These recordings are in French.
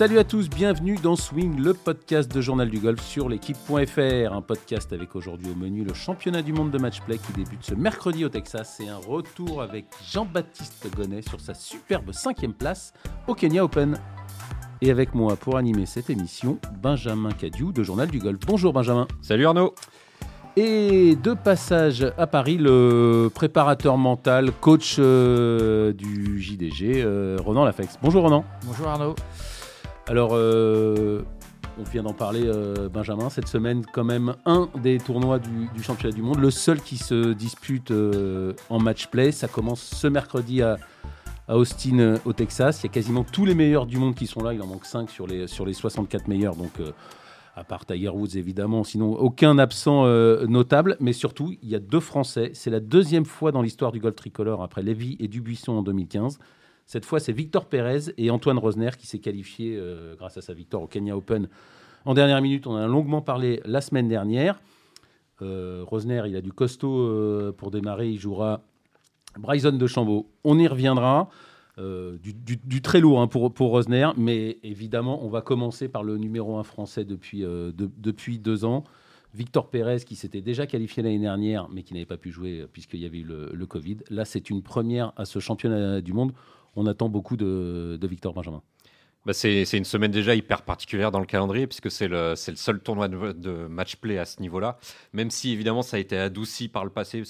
Salut à tous, bienvenue dans Swing, le podcast de Journal du Golf sur l'équipe.fr. Un podcast avec aujourd'hui au menu le championnat du monde de match-play qui débute ce mercredi au Texas et un retour avec Jean-Baptiste Gonnet sur sa superbe cinquième place au Kenya Open. Et avec moi pour animer cette émission, Benjamin Cadieu de Journal du Golf. Bonjour Benjamin. Salut Arnaud. Et de passage à Paris, le préparateur mental, coach euh, du JDG, euh, Ronan Lafex. Bonjour Ronan. Bonjour Arnaud. Alors, euh, on vient d'en parler, euh, Benjamin. Cette semaine, quand même, un des tournois du, championnat du monde, le seul qui se dispute euh, en match play. Ça commence ce mercredi à, Austin, au Texas. Il y a quasiment tous les meilleurs du monde qui sont là. Il en manque 5 sur les, sur les 64 meilleurs. Donc, à part Tiger Woods, évidemment. Sinon, aucun absent notable. Mais surtout, il y a deux Français. C'est la deuxième fois dans l'histoire du golf tricolore après Lévy et Dubuisson en 2015. Cette fois, c'est Victor Pérez et Antoine Rosner qui s'est qualifié euh, grâce à sa victoire au Kenya Open en dernière minute. On en a longuement parlé la semaine dernière. Euh, Rosner, il a du costaud euh, pour démarrer. Il jouera Bryson de Chambaud. On y reviendra. Du, très lourd hein, pour, Rosner, mais évidemment, on va commencer par le numéro 1 français depuis, de- depuis deux ans. Victor Pérez, qui s'était déjà qualifié l'année dernière, mais qui n'avait pas pu jouer puisqu'il y avait eu le Covid. Là, c'est une première à ce championnat du monde. On attend beaucoup de, Victor Benjamin. Bah, c'est une semaine déjà hyper particulière dans le calendrier puisque c'est le, seul tournoi de, de match play à ce niveau-là. Même si évidemment ça a été adouci par le passé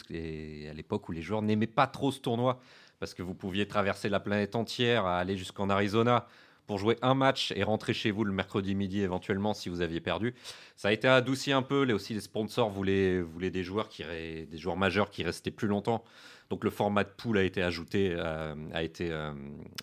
à l'époque où les joueurs n'aimaient pas trop ce tournoi parce que vous pouviez traverser la planète entière, aller jusqu'en Arizona pour jouer un match et rentrer chez vous le mercredi midi éventuellement si vous aviez perdu. Ça a été adouci un peu. Les, aussi les sponsors voulaient, voulaient des joueurs qui des joueurs majeurs qui restaient plus longtemps. Donc le format de poule a été ajouté, euh, a, été, euh,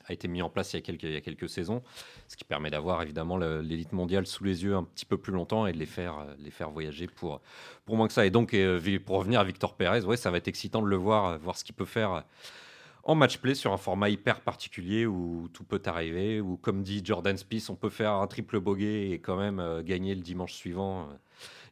a été mis en place il y a quelques, il y a quelques saisons, ce qui permet d'avoir évidemment l'élite mondiale sous les yeux un petit peu plus longtemps et de les faire, euh, les faire voyager pour, pour moins que ça. Et donc euh, vi- pour revenir à Victor Pérez, ouais, ça va être excitant de le voir, euh, voir ce qu'il peut faire euh, en match play sur un format hyper particulier où tout peut arriver, où comme dit Jordan Spieth, on peut faire un triple bogey et quand même euh, gagner le dimanche suivant.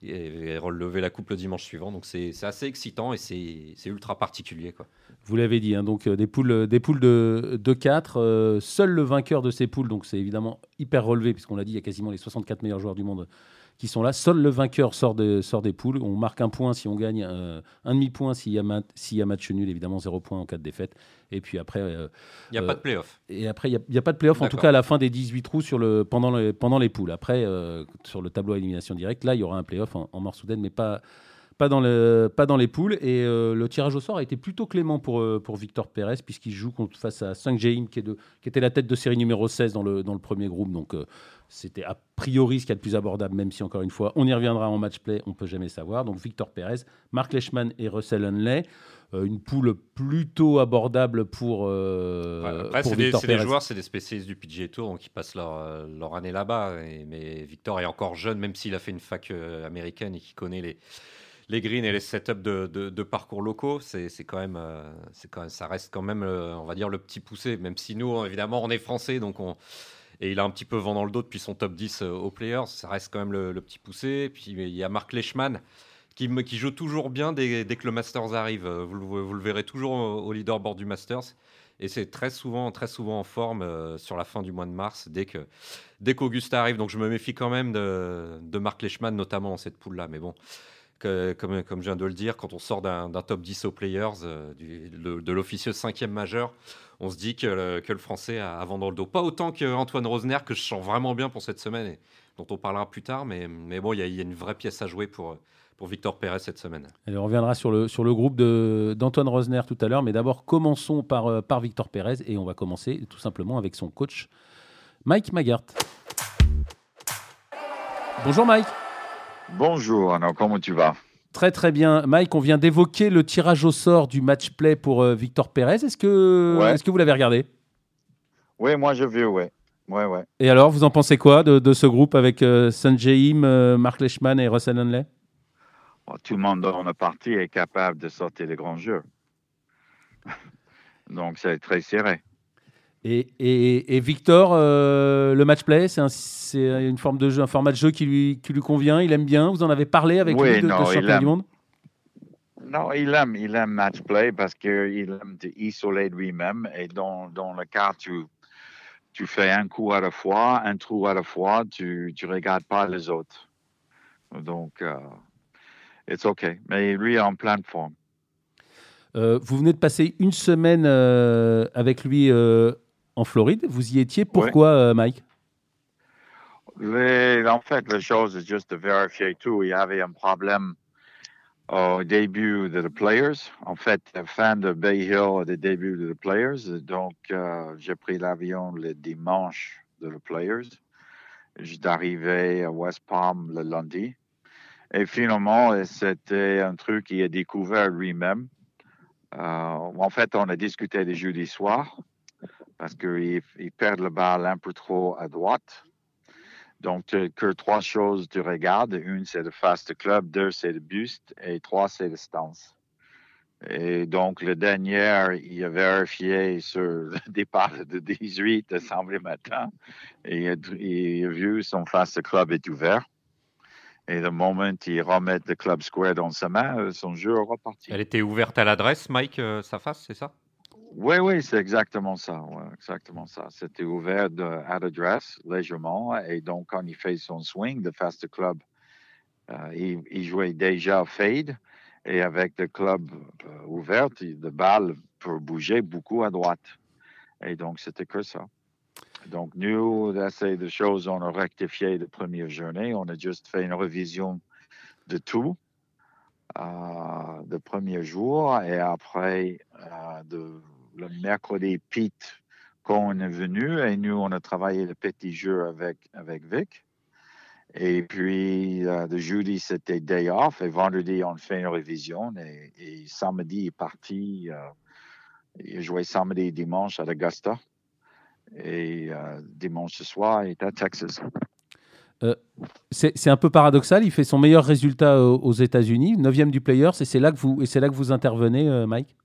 euh, et, relever la coupe le dimanche suivant. Donc c'est assez excitant et c'est c'est ultra particulier. Quoi. Vous l'avez dit, hein, donc euh, des poules, des poules de, de 4. seul le vainqueur de ces poules, donc c'est évidemment hyper relevé, puisqu'on l'a dit, il y a quasiment les 64 meilleurs joueurs du monde qui sont là. Seul le vainqueur sort, de- sort des poules. On marque un point si on gagne, euh, un demi-point s'il y, s'il y a match nul, évidemment zéro point en cas de défaite. Et puis après, euh, Il n'y a Euh, pas de playoff. et après, il n'y a, pas de playoff, en tout cas à la fin des 18 trous sur le, pendant, le, pendant les poules. Après, euh, sur le tableau à élimination directe, là, il y aura un playoff en, en mort soudaine, mais pas, pas, dans le, pas dans les poules. Et euh, le tirage au sort a été plutôt clément pour, euh, pour Victor Pérez, puisqu'il joue contre, face à Sung Jae-im, qui, est de- qui était la tête de série numéro 16 dans le, dans le premier groupe. Donc, euh, c'était a priori ce qu'il y a de plus abordable, même si, encore une fois, on y reviendra en match play, on peut jamais savoir. Donc, Victor Pérez, Mark Leishman et Russell Hunley. Une poule plutôt abordable pour, Ouais, après, c'est des, des joueurs, c'est des spécialistes du PGA Tour, donc ils passent leur, leur année là-bas. Mais Victor est encore jeune, même s'il a fait une fac américaine et qu'il connaît les, les greens et les setups de, parcours locaux. Euh, c'est quand même, ça reste quand même, euh, on va dire, le petit poussé. Même si nous, évidemment, on est français, donc on. Et il a un petit peu vent dans le dos depuis son top 10 euh, aux Players. Ça reste quand même le, petit poussé. Puis il y a Mark Leishman qui, joue toujours bien dès, que le Masters arrive. Vous, le- verrez toujours au, leaderboard du Masters. Et c'est très souvent, très souvent en forme sur la fin du mois de mars, dès que qu'Augusta arrive. Donc je me méfie quand même de, de Mark Leishman, notamment dans cette poule-là. Mais bon, comme, je viens de le dire, quand on sort d'un top 10 aux Players, euh, le- de l'officieux cinquième majeur, on se dit que le, Français a avant dans le dos. Pas autant qu'Antoine Rosner, que je sens vraiment bien pour cette semaine, et dont on parlera plus tard. Mais, bon, il y, a- une vraie pièce à jouer pour, Victor Pérez cette semaine. On reviendra sur le, groupe de- d'Antoine Rosner tout à l'heure, mais d'abord commençons par, euh, par Victor Pérez et on va commencer tout simplement avec son coach Mike Magart. Bonjour Mike. Bonjour, Arnaud, comment tu vas? Très très bien. Mike, on vient d'évoquer le tirage au sort du match play pour euh, Victor Pérez. Est-ce que, Ouais. que vous l'avez regardé? Oui, moi je veux, ouais. Ouais, ouais. Et alors, vous en pensez quoi de, de ce groupe avec euh, Sanjay Im, euh, Mark Leishman et Russell Henley? Bon, tout le monde dans le parti est capable de sortir les grands jeux. Donc c'est très serré. Et, et- et Victor, euh, le match play, c'est un- une forme de jeu, un format de jeu qui lui, qui lui convient. Il aime bien. Vous en avez parlé avec Oui, lui de, non, championnat du monde? Non, il aime, il aime match play parce qu'il aime isoler lui-même et dans, dans le cas tu, tu fais un coup à la fois, un trou à la fois, tu ne regardes pas les autres. Donc, euh, it's OK. Mais lui est en pleine forme. Euh, vous venez de passer une semaine euh, avec lui en Floride. Vous y étiez. Pourquoi, euh, Mike? Les- en fait, la chose est juste de vérifier tout. Il y avait un problème au début de Players. En fait, la fin de Bay Hill au début de Players. Donc, euh, j'ai pris l'avion le dimanche de les Players. Arrivé à West Palm le lundi. Et finalement, c'était un truc qu'il a découvert lui-même. Euh, en fait, on a discuté le jeudi soir parce qu'il il perd le balle un peu trop à droite. Donc, que trois choses tu regardes. Une, c'est le fast club. Deux, c'est le buste. Et trois, c'est le stance. Et donc, le dernier, il a vérifié sur le départ de 18 de samedi matin. Et il a, vu son fast club est ouvert. Et le moment il remet le club square dans sa main, son jeu est reparti. Elle était ouverte à l'adresse, Mike, euh, sa face, c'est ça? Oui, oui, c'est exactement ça. exactement ça. C'était ouvert de, à l'adresse légèrement. Et donc, quand il fait son swing de fast club, euh, il, jouait déjà fade. Et avec le club euh, ouvert, le balle peut bouger beaucoup à droite. Et donc, c'était que ça. Donc, nous, d'essayer de choses, on a rectifié la première journée. On a juste fait une révision de tout euh, le premier jour. Et après, euh, de, le mercredi, Pete, on est venu, et nous, on a travaillé le petit jeu avec, avec Vic. Et puis, euh, le jeudi, c'était day off. Et vendredi, on fait une révision. Et, samedi, il est parti. euh, il joué samedi et dimanche à Augusta. Et euh, dimanche soir, il est à Texas. C'est c'est un peu paradoxal. Il fait son meilleur résultat aux, États-Unis, 9 du Players, et c'est là que vous là que vous intervenez, euh, Mike?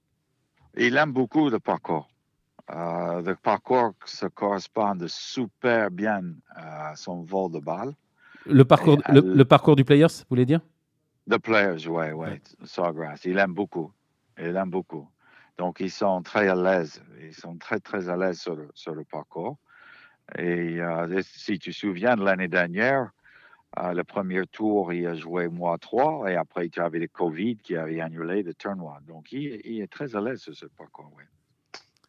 Il aime beaucoup le parcours. Euh, le parcours se correspond super bien à son vol de balle. Le parcours, Et, le, euh, le parcours du Players, vous voulez dire? The players, oui, oui, Ouais. Sawgrass. Il aime beaucoup. Il aime beaucoup. Donc, ils sont très à l'aise. Ils sont très, très à l'aise sur le, sur le parcours. Et euh, si tu te souviens de l'année dernière, euh, le premier tour, il a joué mois 3 et après, tu avais le COVID qui avait annulé le tournoi. Donc, il, il est très à l'aise sur ce parcours, oui.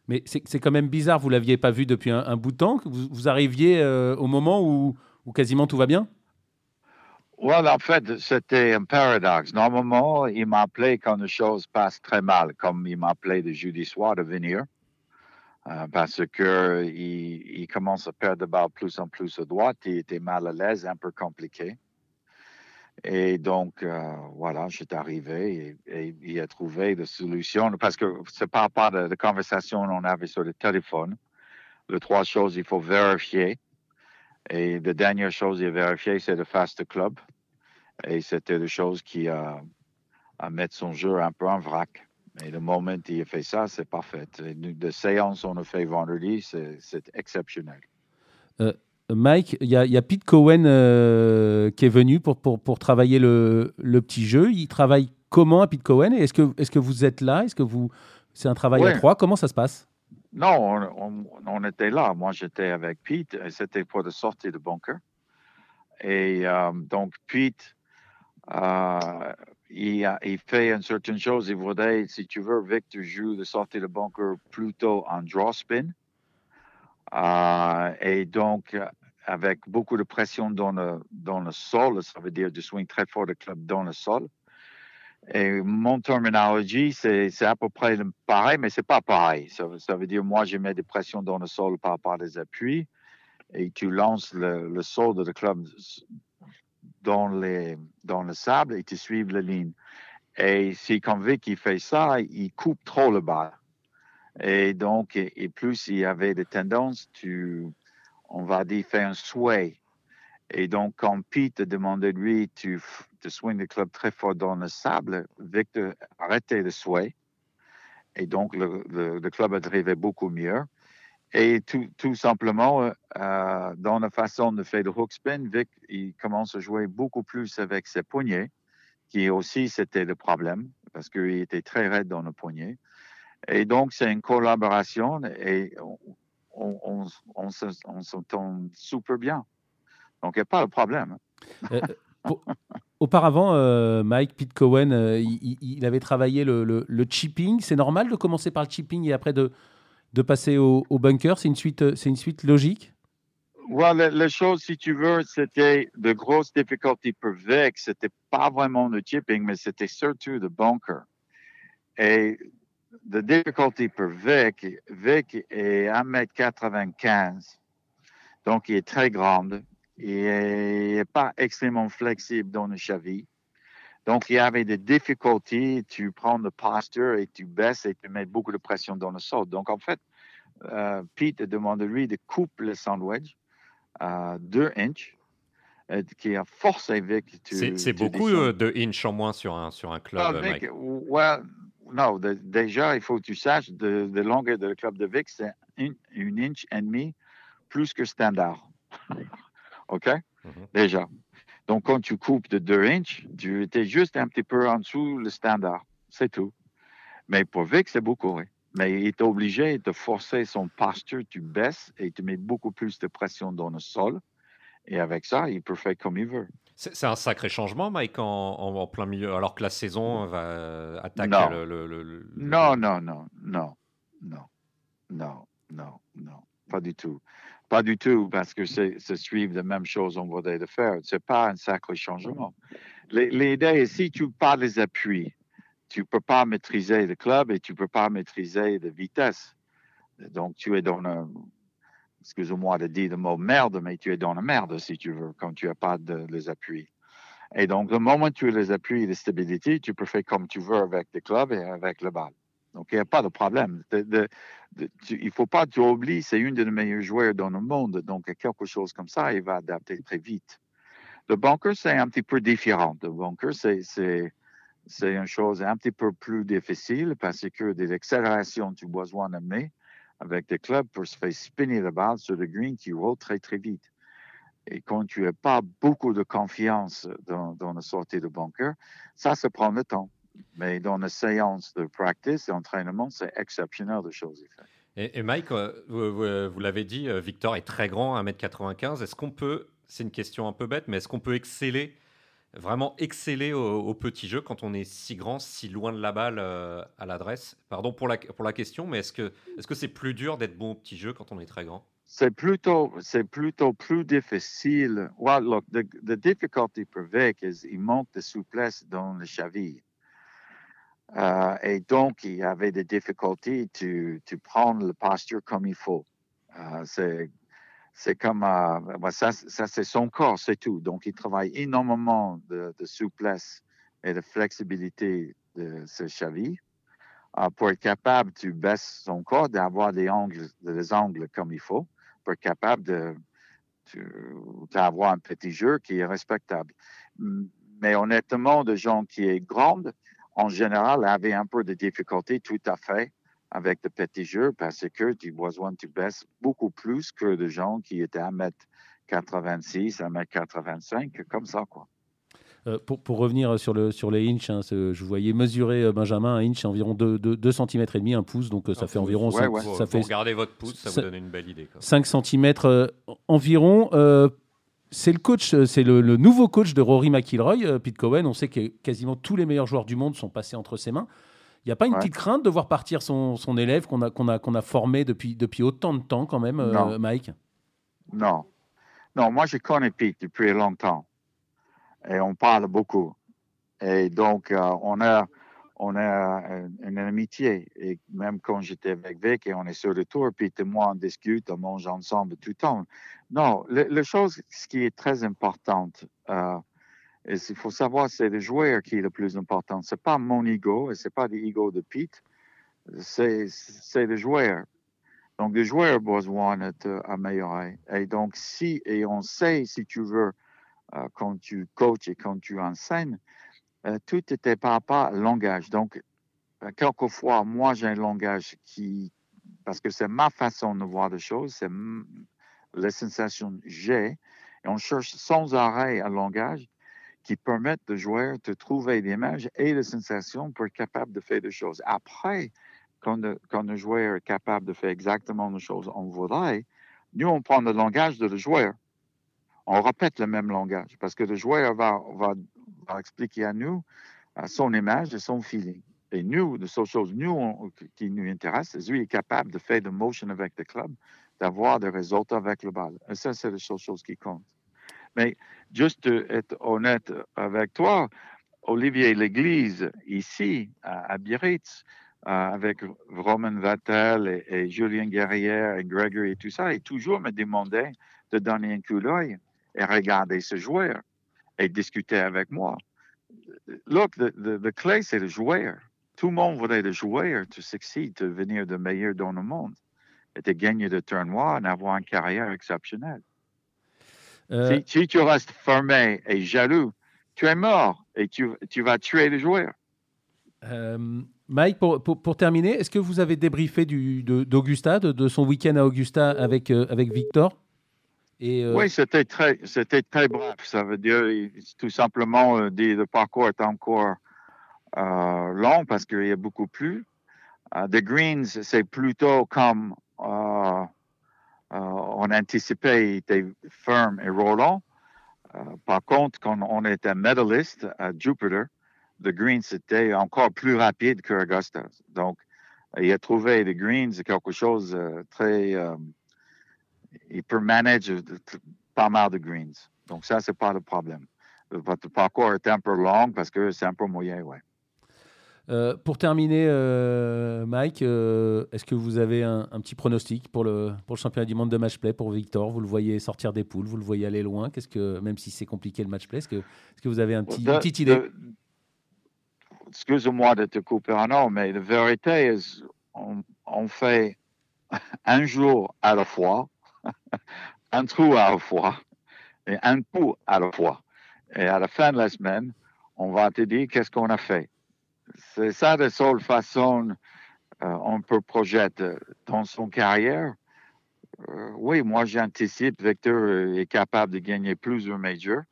Mais c'est quand même bizarre. Vous l'aviez pas vu depuis un, un bout de temps. que Vous, vous arriviez euh, au moment où, où quasiment tout va bien? Well, en fait, c'était un paradoxe. Normalement, il m'appelait quand les choses passent très mal, comme il m'appelait le jeudi soir de venir, euh, parce que il, commence à perdre de balle plus en plus à droite. Il était mal à l'aise, un peu compliqué. Et donc, euh, voilà, j'étais arrivé et, il a trouvé des solutions, parce que c'est pas part de la conversation qu'on avait sur le téléphone. Les trois choses, il faut vérifier. Et la dernière chose a vérifié, c'est le fast club. Et c'était la chose qui a mettre son jeu un peu en vrac. Et le moment où il a fait ça, c'est parfait. De séance qu'on a fait vendredi, c'est exceptionnel. Mike, il y, a- il y a Pete Cohen euh, qui est venu pour, pour, pour travailler le, le petit jeu. Il travaille comment à Pete Cohen? Est-ce que, est que vous êtes là? Est-ce que vous c'est un travail à trois? Comment ça se passe? Non, on, on- on était là. Moi, j'étais avec Pete et c'était pour de sortie de bunker. Et euh, donc, Pete, euh, il, a- il fait une certaine chose. Il voudrait, si tu veux, Vic, tu joues de sortie de bunker plutôt en draw spin. Euh, et donc, euh, avec beaucoup de pression dans le, dans le sol, ça veut dire du swing très fort de club dans le sol. Et mon terminologie, c'est c'est à peu près pareil, mais c'est pas pareil. Ça, veut- dire, moi, je mets des pressions dans le sol par rapport des appuis et tu lances le, le sol de le club dans, dans le sable et tu suis la ligne. Et si comme Vic, il fait ça, il coupe trop le bas. Et donc, et, plus il y avait des tendances, tu, on va dire, faire un sway. Et donc, quand Pete te demandait, lui, tu, tu swing le club très fort dans le sable, Victor arrêtait de sway. Et donc, le, le, le club arrivait beaucoup mieux. Et tout, tout simplement, euh, dans la façon de faire le hook spin, Vic, il commence à jouer beaucoup plus avec ses poignets, qui aussi, c'était le problème, parce qu'il était très raide dans le poignet. Et donc, c'est une collaboration et on, on, on, s'entend super bien. Donc, il n'y a pas de problème. Euh, auparavant, euh, Mike Pete Cohen, euh, il, avait travaillé le, le, chipping. C'est normal de commencer par le chipping et après de, de passer au, bunker C'est une, suite, c'est une suite logique? Ouais, la, chose, si tu veux, c'était de grosses difficultés pour Vic. C'était pas vraiment le chipping, mais c'était surtout le bunker. Et la difficulté pour Vic, Vic est 1m95. Donc, il est très grand. Il n'est pas extrêmement flexible dans le cheville. Donc, il y avait des difficultés. Tu prends le posture et tu baisses et tu mets beaucoup de pression dans le sol. Donc, en fait, euh, Pete demande lui de couper le sandwich à 2 inches euh, qui a forcé Vic. C'est beaucoup euh, de inches en moins sur un, sur un club, ah, Vic, non, déjà, il faut que tu saches, de, de longueur de club de Vic, c'est une, une inch et demi plus que standard. OK? Mm-hmm. Déjà. Donc, quand tu coupes de 2 inches, tu étais juste un petit peu en dessous le standard. C'est tout. Mais pour Vic, c'est beaucoup. Mais il est obligé de forcer son posture, tu baisses et tu mets beaucoup plus de pression dans le sol. Et avec ça, il peut faire comme il veut. C'est un sacré changement, Mike, en, plein milieu, alors que la saison va attaquer non. le, Non, non, non, non, non, non, non, non, pas du tout. Pas du tout, parce que c'est suivre la même chose qu'on voudrait de faire. Ce n'est pas un sacré changement. L'idée, si tu parles des appuis, tu ne peux pas maîtriser le club et tu ne peux pas maîtriser la vitesse. Donc, tu es dans un, excusez-moi de dire le mot merde, mais tu es dans la merde si tu veux, quand tu n'as pas de, les appuis. Et donc, le moment où tu as les appuis et les stabilités, tu peux faire comme tu veux avec le club et avec le bal. Donc, il n'y a pas de problème. il ne faut pas tu oublies, c'est une des meilleurs joueurs dans le monde. Donc, quelque chose comme ça, il va adapter très vite. Le bunker, c'est un petit peu différent. Le bunker, c'est une chose un petit peu plus difficile parce que des accélérations, tu besoin de mettre avec des clubs pour se faire spinner la balle sur le green qui roule très, très vite. Et quand tu n'as pas beaucoup de confiance dans, dans, la sortie de bunker, ça, se prend le temps. Mais dans la séance de practice et entraînement, c'est exceptionnel de choses. Et, et Mike, euh, vous, l'avez dit, euh, Victor est très grand, 1m95. Est-ce qu'on peut, c'est une question un peu bête, mais est-ce qu'on peut exceller vraiment exceller au, petit jeu quand on est si grand, si loin de la balle euh, à l'adresse? Pardon pour la, pour la question, mais est-ce que c'est -ce c'est plus dur d'être bon au petit jeu quand on est très grand? C'est plutôt, plutôt plus difficile. Well, look, the, the difficulty pour Vic is il manque de souplesse dans le cheville. Euh, et donc, il avait des difficultés de prendre la posture comme il faut. Euh, c'est comme euh, ça, ça c'est son corps, c'est tout. Donc, il travaille énormément de, souplesse et de flexibilité de ses chevilles pour être capable de baisser son corps, d'avoir des angles, des angles comme il faut, pour être capable d'avoir un petit jeu qui est respectable. Mais honnêtement, de gens qui est grande, en général, avaient un peu de difficulté tout à fait avec de petits jeux parce que tu besoin, tu baisses beaucoup plus que de gens qui étaient à m 86, à m 85, comme ça, quoi. Euh, pour, pour, revenir sur, le, sur les inches, hein, je voyais mesurer euh, Benjamin, un inch, environ 2, 2, cm et demi, un pouce, donc euh, ça fait environ. Ouais, 5, Ça fait, regardez votre pouce, ça, vous donne une belle idée. 5 cm environ. C'est le coach, c'est le, le, nouveau coach de Rory McIlroy, Pete Cohen. On sait que quasiment tous les meilleurs joueurs du monde sont passés entre ses mains. Il n'y a pas une petite crainte de voir partir son, son élève qu'on a, qu'on a, qu'on a formé depuis, depuis autant de temps quand même, euh, Mike? Non. Non, moi je connais Pete depuis longtemps et on parle beaucoup. Et donc, euh, on a, on a une, amitié. Et même quand j'étais avec Vic et on est sur le tour, Pete et moi, on discute, on mange ensemble tout le temps. Non, la chose ce qui est très importante, euh, il faut savoir, c'est le joueur qui est le plus important. Ce n'est pas mon ego et ce n'est pas l'ego de Pete. C'est le joueur. Donc, le joueur a besoin d'être amélioré. Et donc, si, et on sait, si tu veux, euh, quand tu coaches et quand tu enseignes, euh, tout était par rapport au langage. Donc, euh, quelquefois, moi, j'ai un langage qui, parce que c'est ma façon de voir les choses, c'est les sensations que j'ai, et on cherche sans arrêt un langage qui permettent de joueur de trouver l'image et les sensations pour être capable de faire des choses. Après, quand le, quand le joueur est capable de faire exactement les choses qu'on voudrait, nous, on prend le langage de le joueur. On répète le même langage parce que le joueur va, va, expliquer à nous son image et son feeling. Et nous, les seules choses nous, qui nous intéressent, lui est capable de faire de motion avec le club, d'avoir des résultats avec le bal. Et ça, c'est les choses qui comptent. Mais juste être honnête avec toi, Olivier L'Église, ici, à, Biarritz, euh, avec Roman Vattel et, Julien Guerrière et Gregory et tout ça, il toujours me demandait de donner un coup d'œil et regarder ce joueur et discuter avec moi. Look, le clé, c'est le joueur. Tout le monde voudrait le joueur to succeed, de devenir le meilleur dans le monde et de gagner le tournoi et avoir une carrière exceptionnelle. Euh, si, tu restes fermé et jaloux, tu es mort et tu, tu vas tuer le joueur. Euh, Mike, pour, pour, terminer, est-ce que vous avez débriefé d'Augusta, de, de, son week-end à Augusta avec, euh, avec Victor? Et, Oui, c'était très, très bref. Ça veut dire tout simplement le parcours est encore long parce qu'il y a beaucoup plus. the Greens, c'est plutôt comme euh, on anticipait était ferme et roulant. Euh, par contre, quand on était medaliste à Jupiter, the Green, c'était encore plus rapide que Augusta. Donc, il a trouvé le Greens quelque chose de euh, très. Il peut manager pas mal de greens. Donc, ça, c'est pas le problème. Votre parcours est un peu long parce que c'est un peu moyen, ouais. Euh, pour terminer, euh, Mike, euh, est-ce que vous avez un, petit pronostic pour le, pour le championnat du monde de match play pour Victor? Vous le voyez sortir des poules, vous le voyez aller loin Qu'est-ce que, Même si c'est compliqué le match play, est-ce que, est que vous avez un petit, une petite idée? Excuse-moi de te couper un an, mais la vérité est on, on fait un jour à la fois, un trou à la fois et un coup à la fois. Et à la fin de la semaine, on va te dire qu'est-ce qu'on a fait. C'est ça la seule façon euh, on peut projeter dans son carrière. Euh, oui, moi j'anticipe Victor est capable de gagner plusieurs majors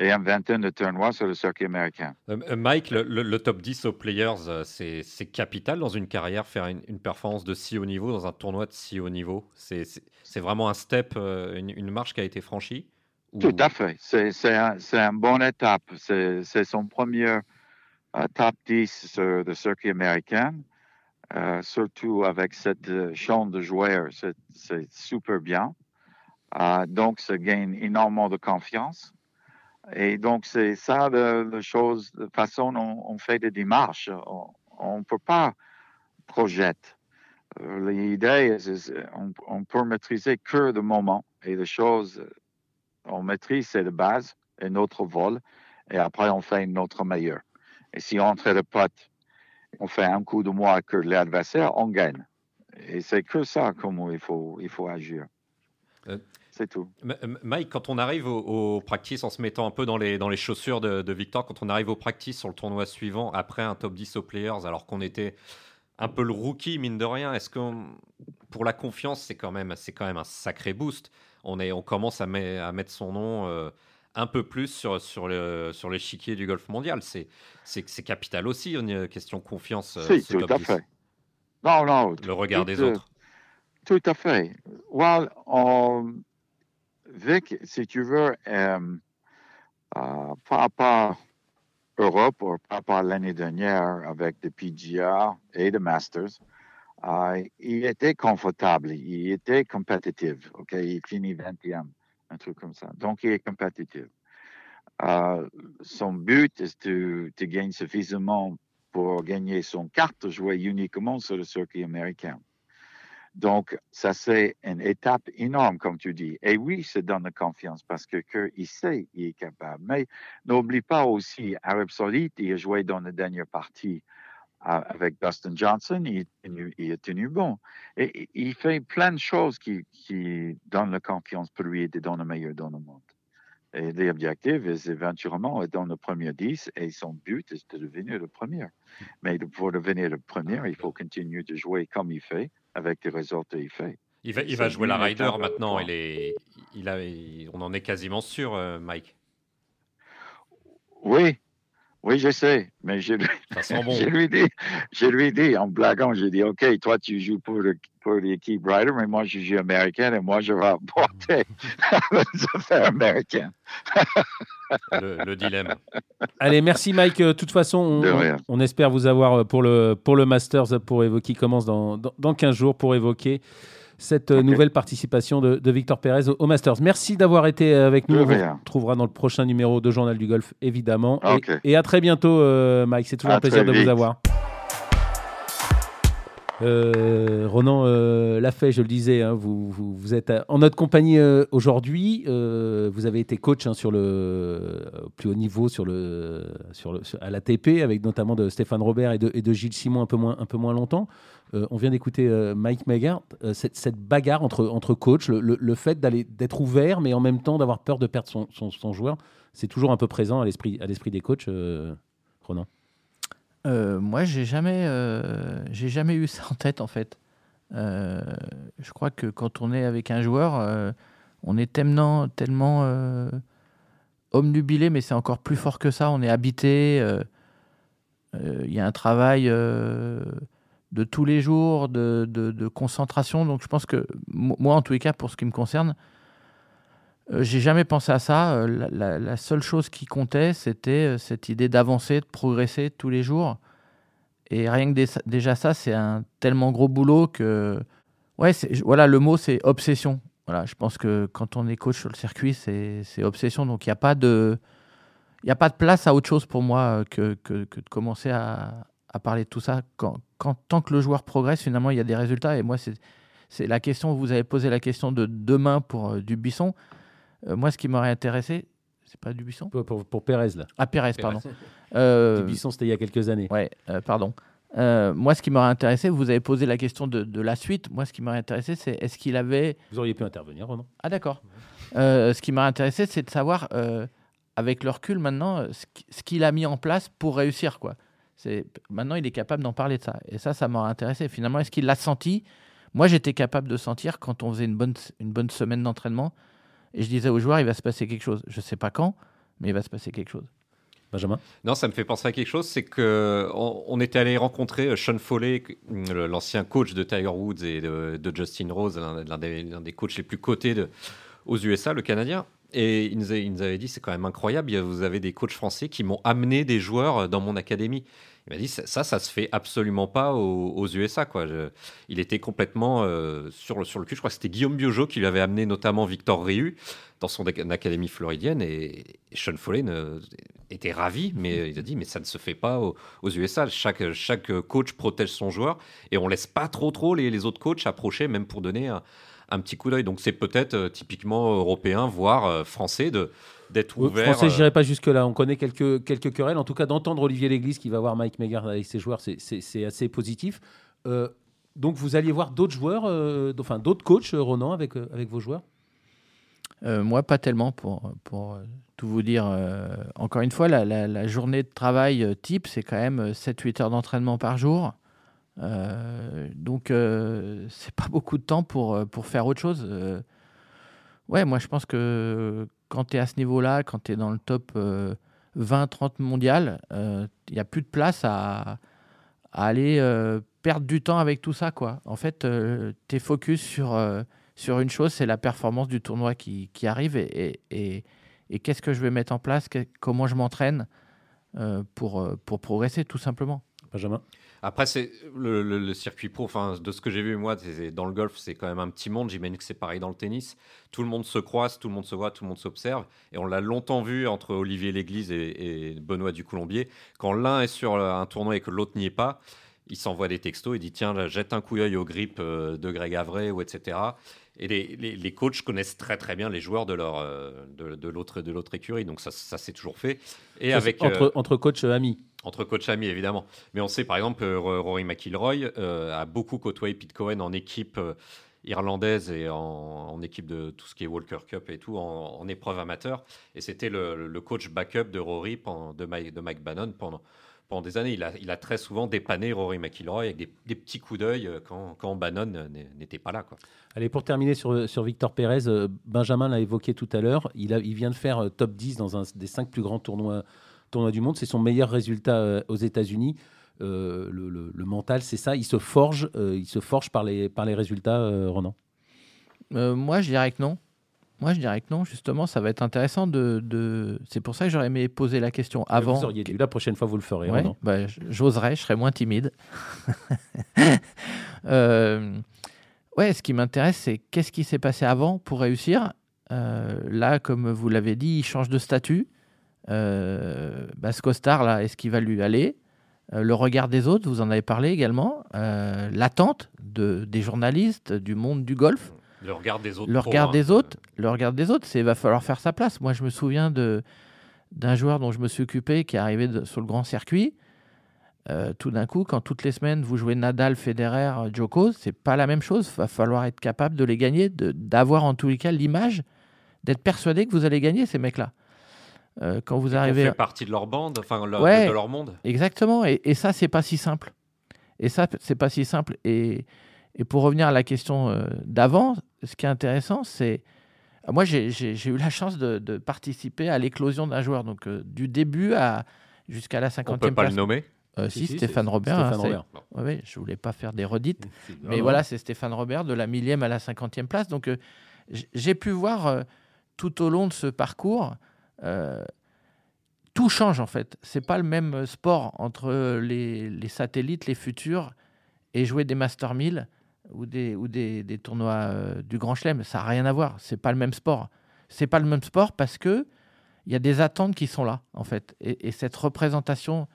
et un vingtaine de tournois sur le circuit américain. Euh, Mike, le, top 10 aux Players, c'est capital dans une carrière, faire une, performance de si haut niveau dans un tournoi de si haut niveau? C'est vraiment un step, une, marche qui a été franchie Tout à fait. C'est un, une bonne étape. C'est son premier top 10 sur le circuit américain, euh, surtout avec cette euh, chambre de joueurs. C'est super bien. Euh, donc, ça gagne énormément de confiance. Et donc, c'est ça la chose, la façon dont on fait des démarches. On ne peut pas projeter. L'idée, on, on peut maîtriser que le moment et les choses, on maîtrise, c'est la base et notre vol. Et après, on fait notre meilleur. Et si entre les potes, on fait un coup de moins que l'adversaire, on gagne. Et c'est que ça comment il faut, il faut agir. Euh, c'est tout. Mike, quand on arrive au, au, practice en se mettant un peu dans les, dans les chaussures de, Victor, quand on arrive au practice sur le tournoi suivant, après un top 10 aux players, alors qu'on était un peu le rookie, mine de rien, est-ce que pour la confiance, c'est quand, même, quand même un sacré boost on, est, on commence à, à mettre son nom. Euh, un peu plus sur, sur, le, sur l'échiquier du golf mondial. C'est, capital aussi, une question confiance. Euh, si, tout à fait. Non, non. Le regard des autres. Tout à fait. Well, Vic, si tu veux, euh, euh, par rapport Europe ou par rapport l'année dernière avec le PGA et le Masters, euh, il était confortable, il était compétitif. OK, il finit 20e un truc comme ça. Donc, il est compétitif. Euh, son but est de, gagner suffisamment pour gagner son carte, jouer uniquement sur le circuit américain. Donc, ça, c'est une étape énorme, comme tu dis. Et oui, ça donne la confiance parce que, il sait qu'il est capable. Mais n'oublie pas aussi, Arab Saoudite, il a joué dans la dernière partie avec Dustin Johnson, il, il est tenu bon. Et il fait plein de choses qui, qui donnent la confiance pour lui d'être dans le meilleur dans le monde. Et l'objectif est éventuellement dans le premier 10 et son but est de devenir le premier. Mais pour devenir le premier, il faut continuer de jouer comme il fait, avec qu'il fait. Il va, il va jouer la Ryder maintenant. Il est, il a, on en est quasiment sûr, euh, Mike. Oui, Oui, je sais, mais je, lui- bon. je lui dis, je lui dis en blaguant, j'ai dit, OK, toi tu joues pour, le- pour l'équipe Ryder, mais moi je joue américaine et moi je vais porter les affaires américaines. le, le dilemme. Allez, merci Mike. Euh, De toute façon, on espère vous avoir euh, pour le, pour le Masters, euh, pour évoquer, qui commence dans, dans, dans 15 jours, pour évoquer cette euh, nouvelle participation de, de Victor Pérez au, au Masters. Merci d'avoir été euh, avec nous. On vous retrouvera dans le prochain numéro de Journal du Golf, évidemment. Et- Ok. Et, à très bientôt, euh, Mike. C'est toujours À un plaisir de vous avoir. Euh, Ronan euh, l'a fait, je le disais, hein, vous, vous, vous êtes en notre compagnie euh, aujourd'hui. Vous avez été coach hein, sur le au plus haut niveau sur le, sur le, sur- à l'ATP, avec notamment de Stéphane Robert et de, et de Gilles Simon un peu moins, un peu moins longtemps. Euh, on vient d'écouter euh, Mike Megard, euh, cette, bagarre entre, entre coachs, le, fait d'être ouvert, mais en même temps d'avoir peur de perdre son, joueur, c'est toujours un peu présent à l'esprit des coachs, Ronan? Moi, j'ai jamais, jamais eu ça en tête en fait. Je crois que quand on est avec un joueur, on est tellement, tellement omnubilé, mais c'est encore plus fort que ça. On est habité. Il y a un travail de tous les jours, de, de- concentration. Donc, je pense que mo- moi, en tous les cas, pour ce qui me concerne, euh, j'ai jamais pensé à ça. Euh, la, seule chose qui comptait, c'était euh, cette idée d'avancer, de progresser tous les jours. Et rien que dé- déjà ça, c'est un tellement gros boulot que. Ouais, voilà, le mot, c'est obsession. Voilà, je pense que quand on est coach sur le circuit, c'est obsession. Donc, il n'y a pas de. Il n'y a pas de place à autre chose pour moi euh, que, que, que de commencer à, à parler de tout ça. Quand, quand, tant que le joueur progresse, finalement, il y a des résultats. Et moi, c'est la question, vous avez posé la question de demain pour euh, Dubuisson. Euh, moi, ce qui m'aurait intéressé, c'est pas Dubuisson Pour, pour, pour Pérez, là. Ah, Pérez, pardon. Euh, Dubuisson, c'était il y a quelques années. Ouais, euh, pardon. Euh, moi, ce qui m'aurait intéressé, vous avez posé la question de, de la suite. Moi, ce qui m'aurait intéressé, c'est est-ce qu'il avait. Vous auriez pu intervenir, Ronan. Ah, d'accord. Ce qui m'aurait intéressé, c'est de savoir, avec le recul maintenant, ce qu'il a mis en place pour réussir. Quoi. C'est, maintenant, il est capable d'en parler de ça. Et ça, ça m'aurait intéressé. Finalement, est-ce qu'il l'a senti? Moi, j'étais capable de sentir quand on faisait une bonne, une bonne semaine d'entraînement. Et je disais aux joueurs, il va se passer quelque chose. Je ne sais pas quand, mais il va se passer quelque chose. Benjamin? Non, ça me fait penser à quelque chose, c'est que on, on était allé rencontrer euh, Sean Foley, le- l'ancien coach de Tiger Woods et de, de Justin Rose, l'un des, coachs les plus cotés de- aux USA, le Canadien. Et il nous, a- il nous avait dit, c'est quand même incroyable, vous avez des coachs français qui m'ont amené des joueurs euh, dans mon académie. Il m'a dit, ça, ça, ça se fait absolument pas aux, USA. Quoi. Il était complètement euh, sur, le, cul. Je crois que c'était Guillaume Biojo qui lui avait amené notamment Victor Riu dans son ac- académie floridienne. Et, Sean Foley était ravi, mais il a dit, mais ça ne se fait pas aux, USA. Chaque, coach protège son joueur et on laisse pas trop trop les, autres coachs approcher, même pour donner un, un petit coup d'œil. Donc c'est peut-être euh, typiquement européen, voire euh, français, de d'être Oui, ouvert. Français, euh, je n'irai pas jusque-là. On connaît quelques, quelques querelles. En tout cas, d'entendre Olivier Léglise qui va voir Mike Megard avec ses joueurs, c'est- c'est c'est assez positif. Euh, donc, vous alliez voir d'autres joueurs, euh, enfin d'autres coachs, euh, Ronan, avec, euh, avec vos joueurs? Euh, moi, pas tellement, pour, pour euh, tout vous dire. Euh, encore une fois, la, la- la journée de travail euh, type, c'est quand même euh, 7-8 heures d'entraînement par jour. Euh, donc, euh, c'est pas beaucoup de temps pour, euh, pour faire autre chose. Euh, ouais, moi, je pense que quand tu es à ce niveau-là, quand tu es dans le top 20-30 mondial, il n'y a plus de place à, aller euh, perdre du temps avec tout ça. Quoi. En fait, tu es focus sur, euh, sur une chose, c'est la performance du tournoi qui, qui arrive et, et, et- qu'est-ce que je vais mettre en place, comment je m'entraîne euh, pour, euh, pour progresser, tout simplement. Benjamin? Après, c'est le, circuit pro, enfin, de ce que j'ai vu, moi, dans le golf, c'est quand même un petit monde. J'imagine que c'est pareil dans le tennis. Tout le monde se croise, tout le monde se voit, tout le monde s'observe. Et on l'a longtemps vu entre Olivier Léglise et, et Benoît Ducoulombier. Quand l'un est sur un tournoi et que l'autre n'y est pas, il s'envoie des textos et dit Tiens, là, jette un coup d'œil au grip euh, de Greg Avray, ou etc. Et les, les- les coachs connaissent très très bien les joueurs de leur euh, de, de l'autre de l'autre écurie, donc ça, ça c'est toujours fait. Et Ça, avec entre, euh, entre coachs euh, amis. entre coach amis, évidemment. Mais on sait, par exemple, Rory McIlroy euh, a beaucoup côtoyé Pete Cohen en équipe euh, irlandaise et en, en équipe de tout ce qui est Walker Cup et tout, en, en épreuve amateur. Et c'était le, le coach backup de Rory, pendant- de, Mike, de Mike Bannon pendant, pendant des années. Il a, il a très souvent dépanné Rory McIlroy avec des, des petits coups d'œil euh, quand, quand Bannon euh, n'était pas là. Quoi. Allez, pour terminer sur, sur Victor Pérez, euh, Benjamin l'a évoqué tout à l'heure. Il, a- il vient de faire euh, top 10 dans un des cinq plus grands tournois, tournoi du monde. C'est son meilleur résultat aux États-Unis. Le, mental, c'est ça. Il se forge, il se forge par les, par les résultats, Ronan? moi, je dirais que non. Moi, je dirais que non. Justement, ça va être intéressant de. C'est pour ça que j'aurais aimé poser la question avant. Vous auriez La prochaine fois, vous le ferez. bah, J'oserais, je serais moins timide. euh... Ouais, ce qui m'intéresse, c'est qu'est-ce qui s'est passé avant pour réussir. Euh, là, comme vous l'avez dit, il change de statut. Euh, Basco-Star, là, est-ce qu'il va lui aller? Euh, Le regard des autres, vous en avez parlé également. Euh, l'attente de, des journalistes, du monde du golf. Le regard des autres. Le regard des autres. Le regard des autres, c'est va falloir faire sa place. Moi, je me souviens de d'un joueur dont je me suis occupé qui est arrivé sur le grand circuit. Euh, tout d'un coup, quand toutes les semaines vous jouez Nadal, Federer, Djokovic, c'est pas la même chose. Il va falloir être capable de les gagner, d'avoir en tous les cas l'image, d'être persuadé que vous allez gagner ces mecs-là. Euh, quand vous arrivez, fait partie de leur bande, enfin de leur monde. Exactement. Et, et ça, c'est pas si simple. Et ça, c'est pas si simple. Et, et pour revenir à la question euh, d'avant, ce qui est intéressant, c'est. Euh, moi, j'ai eu la chance de, participer à l'éclosion d'un joueur, donc euh, du début à jusqu'à la 50e place. On peut pas le nommer si, Stéphane Robert. Hein, oui, je voulais pas faire des redites, mais voilà, c'est Stéphane Robert de la millième à la 50e place. Donc, j'ai pu voir tout au long de ce parcours, tout change en fait. C'est pas le même sport entre les, les, satellites, les futurs, et jouer des Master 1000 ou des, ou des, des tournois euh, du Grand Chelem. Ça n'a rien à voir. C'est pas le même sport. C'est pas le même sport parce que il y a des attentes qui sont là, en fait. Et, cette représentation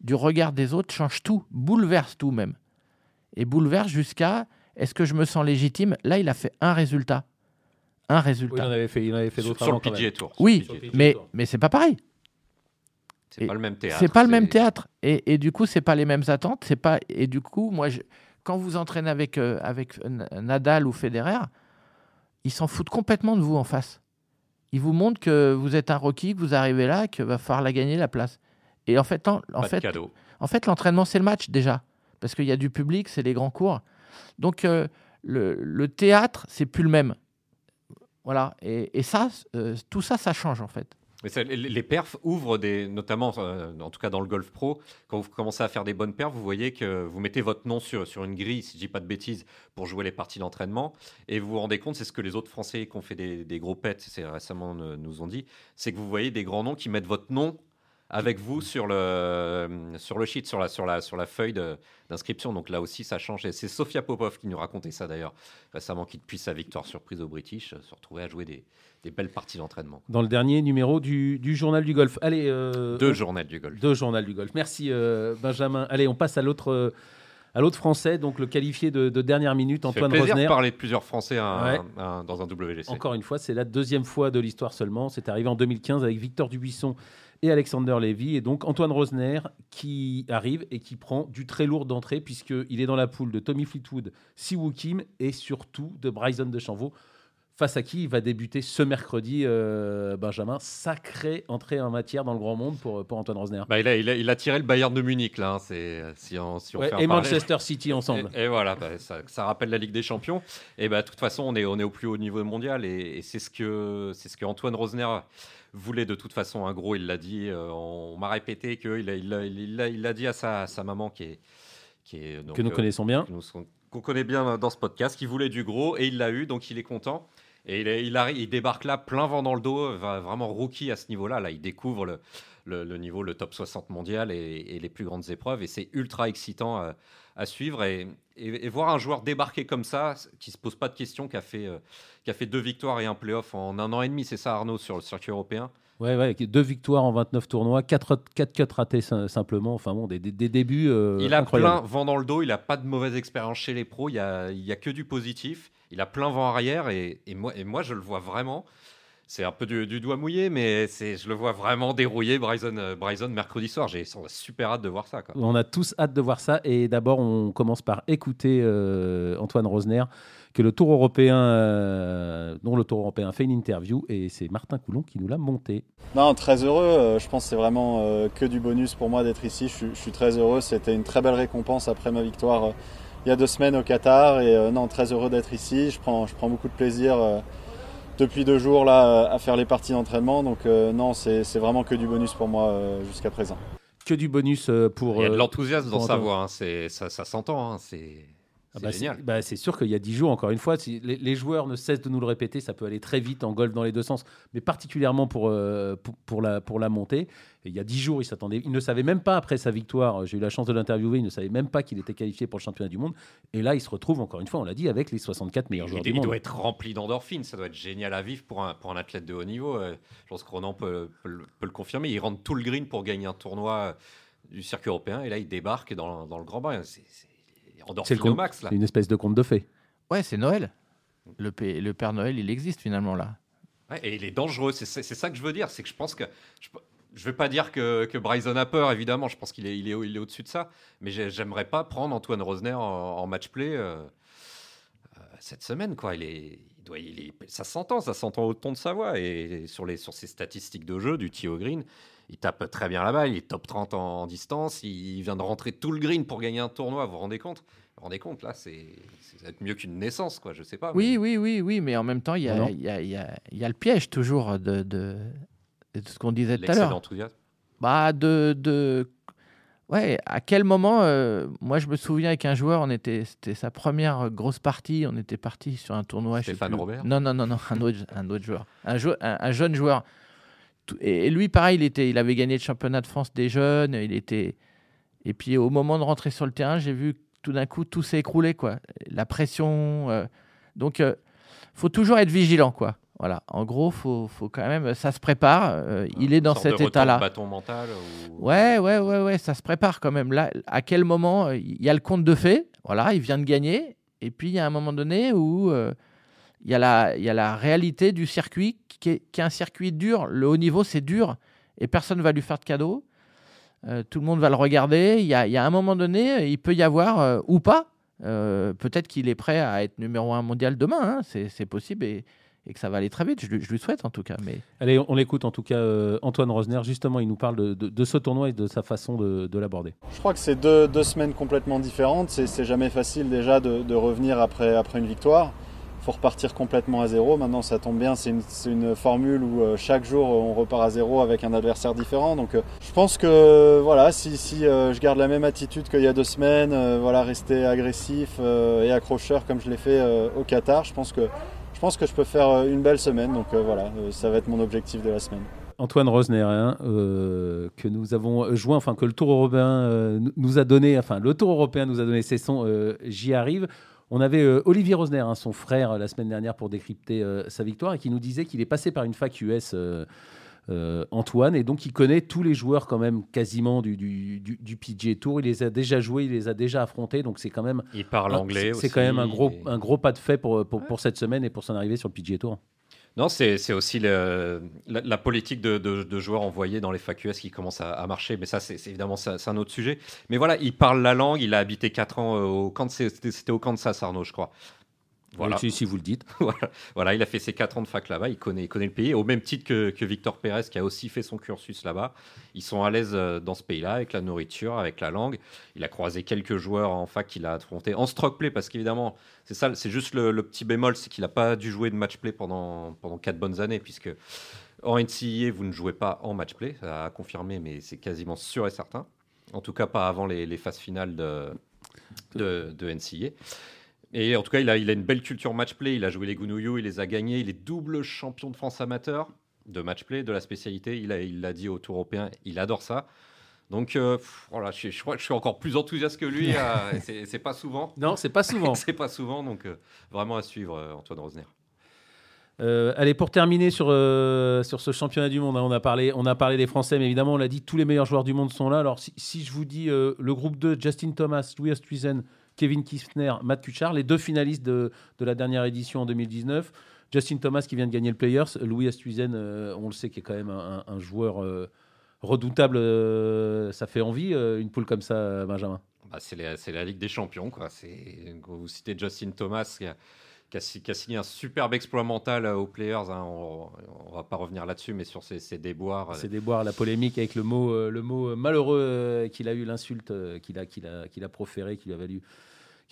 du regard des autres change tout, bouleverse tout même. Et bouleverse jusqu'à est-ce que je me sens légitime? Là, il a fait un résultat. Un résultat. Oui, il en avait fait, il en avait fait d'autres sur, le PGA Tour. Oui, mais, mais c'est pas pareil. C'est pas le même théâtre. C'est pas le même théâtre. Et, et du coup, c'est pas les mêmes attentes. C'est pas. Et du coup, moi, je, quand vous entraînez avec, euh, avec Nadal ou Federer, ils s'en foutent complètement de vous en face. Ils vous montrent que vous êtes un rookie, que vous arrivez là, qu'il va falloir la gagner la place. Et en fait, en, fait, en fait, l'entraînement c'est le match déjà, parce qu'il y a du public, c'est les grands cours. Donc euh, le, le, théâtre, c'est plus le même. Voilà. Et, et ça, euh, tout ça, ça change en fait. Mais les perfs ouvrent des, notamment, euh, en tout cas dans le golf pro, quand vous commencez à faire des bonnes perfs, vous voyez que vous mettez votre nom sur, sur une grille, si je dis pas de bêtises, pour jouer les parties d'entraînement, et vous vous rendez compte, c'est ce que les autres Français qui ont fait des, des gros pets, récemment nous ont dit, c'est que vous voyez des grands noms qui mettent votre nom avec vous sur le, sur le sheet, sur la, sur la, sur la feuille d'inscription. Donc là aussi, ça change. Et c'est Sofia Popov qui nous racontait ça d'ailleurs récemment, qui depuis sa victoire surprise au British se retrouvait à jouer des, des belles parties d'entraînement. Dans le dernier numéro du, du journal du golf. Allez, euh, deux journaux du golf. Deux journaux du golf. Merci euh, Benjamin. Allez, on passe à l'autre. à l'autre français, donc le qualifié de, dernière minute, Antoine fait plaisir de parler de plusieurs Français dans un WGC. Encore une fois, c'est la deuxième fois de l'histoire seulement. C'est arrivé en 2015 avec Victor Dubuisson et Alexander Levy. Et donc Antoine Rosner qui arrive et qui prend du très lourd d'entrée puisqu'il est dans la poule de Tommy Fleetwood, Siwoo Kim et surtout de Bryson de Chanvaux face à qui il va débuter ce mercredi, euh, Benjamin. Sacrée entrée en matière dans le grand monde pour, pour Antoine Rosner. Bah, il, a, il, a, tiré le Bayern de Munich, là. Hein, c'est, si on, si on et Manchester City ensemble. Et, voilà, bah, ça, rappelle la Ligue des Champions. Et bah, de toute façon, on est, on est au plus haut niveau mondial. Et, c'est, ce que, c'est ce que Antoine Rosner voulait de toute façon. Un gros, il l'a dit. Euh, on, m'a répété qu'il a, il a, il a, il a dit à sa, sa, maman qui est. Qui est donc, que nous euh, connaissons bien. qu'on connaît bien dans ce podcast, qui voulait du gros et il l'a eu, donc il est content. Et il, il, il, débarque là, plein vent dans le dos, vraiment rookie à ce niveau-là. Là, il découvre le, le, niveau, le top 60 mondial et, les plus grandes épreuves. Et c'est ultra excitant à, à suivre. Et, et, voir un joueur débarquer comme ça, qui se pose pas de questions, qui a fait, euh, qui a fait deux victoires et un playoff en un an et demi, c'est ça Arnaud, sur le circuit européen? Ouais, ouais, deux victoires en 29 tournois, 4, 4 cuts ratés simplement. Enfin bon, des, des, débuts. Euh, il a plein vent dans le dos, il n'a pas de mauvaise expérience chez les pros, il n'y a, il a que du positif. Il a plein vent arrière et, et, moi, et moi, je le vois vraiment. C'est un peu du, doigt mouillé, mais je le vois vraiment dérouiller Bryson, euh, Bryson mercredi soir. J'ai super hâte de voir ça. Quoi. On a tous hâte de voir ça. Et d'abord, on commence par écouter euh, Antoine Rosner que le Tour européen, euh, dont le Tour européen fait une interview et c'est Martin Coulon qui nous l'a monté. Non, très heureux. Je pense que c'est vraiment euh, que du bonus pour moi d'être ici. Je, suis très heureux. C'était une très belle récompense après ma victoire il y a deux semaines au Qatar et non, très heureux d'être ici. Je prends, je prends beaucoup de plaisir depuis deux jours là à faire les parties d'entraînement. Donc non, c'est vraiment que du bonus pour moi jusqu'à présent. Que du bonus pour. Il y a de l'enthousiasme dans sa voix, hein. ça, ça s'entend. Hein. c'est ah bah, bah, c'est sûr qu'il y a 10 jours, encore une fois, si les, joueurs ne cessent de nous le répéter, ça peut aller très vite en golf dans les deux sens, mais particulièrement pour, euh, pour, la, pour la montée. il y a 10 jours, il, s'attendait, il ne savait même pas, après sa victoire, j'ai eu la chance de l'interviewer, il ne savait même pas qu'il était qualifié pour le championnat du monde. Et là, il se retrouve, encore une fois, on l'a dit, avec les 64 meilleurs joueurs du monde. Il doit être rempli d'endorphines, ça doit être génial à vivre pour un, pour un athlète de haut niveau. Euh, je pense que Ronan peut, peut, le confirmer. Il rentre tout le green pour gagner un tournoi euh, du circuit européen, et là, il débarque dans, dans le Grand Bain. C'est c'est le max, là. une espèce de conte de fées. Ouais, c'est Noël. Le, le, Père Noël, il existe finalement là. et il est dangereux. C'est ça que je veux dire. C'est que je pense que. Je, je veux pas dire que, que Bryson a peur, évidemment. Je pense qu'il est, il est, il est au-dessus de ça. Mais j'aimerais pas prendre Antoine Rosner en, match play euh, euh, cette semaine. Quoi. Il est, il doit, il est, ça s'entend, ça s'entend au ton de sa voix. Et sur, les, sur ses statistiques de jeu, du Tio Green, il tape très bien la balle, il est top 30 en, distance, il vient de rentrer tout le green pour gagner un tournoi, vous vous rendez compte? Vous vous rendez compte, là, c'est être mieux qu'une naissance, quoi, je sais pas. Oui, oui, oui, oui, mais en même temps, il y a, y, a, y, a, y a, le piège toujours de, de, de ce qu'on disait tout à l'heure. Bah, de, de... Ouais, à quel moment euh, Moi, je me souviens avec un joueur, on était, c'était sa première grosse partie. On était parti sur un tournoi. Stéphane Robert? Non, non, non, non, un autre, un autre joueur, un, un, jeune joueur et lui, pareil, il, était, il avait gagné le championnat de France des jeunes. Il était... Et puis au moment de rentrer sur le terrain, j'ai vu tout d'un coup, tout s'est écroulé. Quoi. La pression. Euh, Donc, il euh, faut toujours être vigilant. Quoi. Voilà. En gros, faut, faut quand même, ça se prépare. Euh, il est dans cet état-là. Bâton mental. Ouais, ouais, ouais, ouais, ça se prépare quand même. Là, à quel moment il y a le compte de fait. Voilà, il vient de gagner. Et puis il y a un moment donné où il y, a la, il y a la réalité du circuit qui est, qui est un circuit dur. Le haut niveau, c'est dur et personne ne va lui faire de cadeau. Euh, tout le monde va le regarder. Il y a, il y a un moment donné, il peut y avoir, euh, ou pas, euh, peut-être qu'il est prêt à être numéro un mondial demain. Hein. c'est possible et, et, que ça va aller très vite. Je, je, lui souhaite en tout cas. Mais... Allez, on l'écoute en tout cas. Antoine Rosner, justement, il nous parle de, de, ce tournoi et de sa façon de, de l'aborder. Je crois que c'est deux, deux, semaines complètement différentes. C'est jamais facile déjà de, revenir après, après une victoire faut repartir complètement à zéro. Maintenant, ça tombe bien, c'est une, formule où euh, chaque jour on repart à zéro avec un adversaire différent. Donc, euh, je pense que voilà, si, euh, je garde la même attitude qu'il y a deux semaines, voilà, rester agressif et accrocheur comme je l'ai fait au Qatar, je pense que je pense que je peux faire une belle semaine. Donc voilà, ça va être mon objectif de la semaine. Antoine Rosner, hein, que nous avons joint, enfin que le Tour européen nous a donné, enfin le Tour européen nous a donné ses sons, j'y arrive. On avait euh, Olivier Rosner, hein, son frère, la semaine dernière pour décrypter euh, sa victoire et qui nous disait qu'il est passé par une fac US. Euh, Antoine, et donc il connaît tous les joueurs quand même quasiment du, du, du, PGA Tour. Il les a déjà joués, il les a déjà affrontés, donc c'est quand même. Il parle anglais C'est quand même un gros, un gros pas de fait pour, pour, pour cette semaine et pour son arrivée sur le PGA Tour. Non, c'est aussi la, politique de, de, joueurs envoyés dans les FAQS qui commence à, marcher, mais ça, c'est évidemment c'est un autre sujet. Mais voilà, il parle la langue, il a habité 4 ans au Kansas, c'était au Kansas, Arnaud, je crois. Voilà. Si, vous le dites. voilà. il a fait ses 4 ans de fac là-bas, il connaît, il connaît le pays, au même titre que, que, Victor Pérez, qui a aussi fait son cursus là-bas. Ils sont à l'aise euh, dans ce pays-là, avec la nourriture, avec la langue. Il a croisé quelques joueurs en fac qu'il a affronté en stroke play, parce qu'évidemment, c'est ça, c'est juste le, petit bémol, c'est qu'il n'a pas dû jouer de match play pendant, pendant 4 bonnes années, puisque en NCAA, vous ne jouez pas en match play, ça a confirmé, mais c'est quasiment sûr et certain. En tout cas, pas avant les, phases finales de, de, de NCAA. Et en tout cas, il a, il a une belle culture match-play. Il a joué les Gounouillou, il les a gagnés. Il est double champion de France amateur de match-play, de la spécialité. Il l'a il dit au Tour européen, il adore ça. Donc euh, voilà, je, je, crois que je suis encore plus enthousiaste que lui. euh, c'est pas souvent. Non, c'est pas souvent. c'est pas souvent, donc euh, vraiment à suivre, euh, Antoine Rosner. allez, pour terminer sur, sur ce championnat du monde, hein, on, a parlé, on a parlé des Français, mais évidemment, on l'a dit, tous les meilleurs joueurs du monde sont là. Alors, si, si je vous dis le groupe 2, Justin Thomas, Louis Oosthuizen, Kevin Kistner, Matt Kuchar, les deux finalistes de, de, la dernière édition en 2019. Justin Thomas qui vient de gagner le Players, Louis Astuizen, euh, on le sait, qui est quand même un, un joueur euh, redoutable. Euh, ça fait envie, une poule comme ça, Benjamin bah, C'est la, la, Ligue des Champions. Quoi. Vous citez Justin Thomas qui a, qui, a, qui a, signé un superbe exploit mental aux Players. Hein. On ne va pas revenir là-dessus, mais sur ses, ses déboires. Ses déboires, la polémique avec le mot, le mot malheureux qu'il a eu, l'insulte qu'il a, qu'il a, qu'il a proféré, qui lui a valu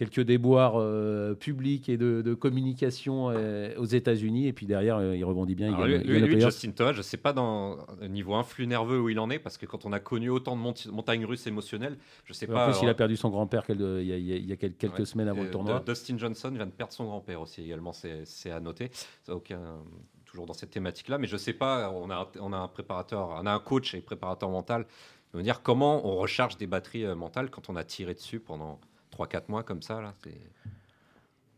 quelques déboires euh, publics et de, communication aux États-Unis. Et puis derrière, il rebondit bien. il lui, Justin Thomas, je ne sais pas dans niveau influx nerveux où il en est, parce que quand on a connu autant de montagnes russes émissionnelles, je sais pas. En plus, il a perdu son grand-père il, y a quelques semaines avant le tournoi. Dustin Johnson vient de perdre son grand-père aussi également, c'est à noter. Ça aucun toujours dans cette thématique-là, mais je sais pas, on a, on a un préparateur, on a un coach et préparateur mental, dire comment on recharge des batteries euh, mentales quand on a tiré dessus pendant 3-4 mois comme ça là,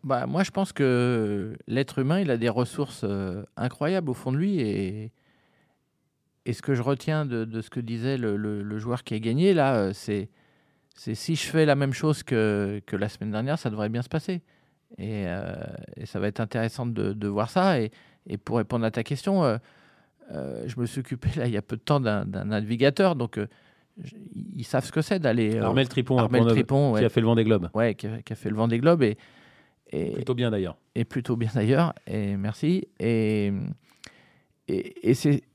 bah, moi, je pense que l'être humain, il a des ressources euh, incroyables au fond de lui. Et, et ce que je retiens de, de ce que disait le, le, joueur qui a gagné, là, euh, c'est si je fais la même chose que, que, la semaine dernière, ça devrait bien se passer. Et, et ça va être intéressant de, de voir ça. Et, et pour répondre à ta question, euh, euh, je me suis occupé là, il y a peu de temps d'un navigateur, donc euh, ils savent ce que c'est d'aller. Armel Tripon, Armel Tripon qui a fait le vent des globes. Ouais, qui a, fait le vent des globes et, et plutôt bien d'ailleurs. Et plutôt bien d'ailleurs. Et merci. Et et,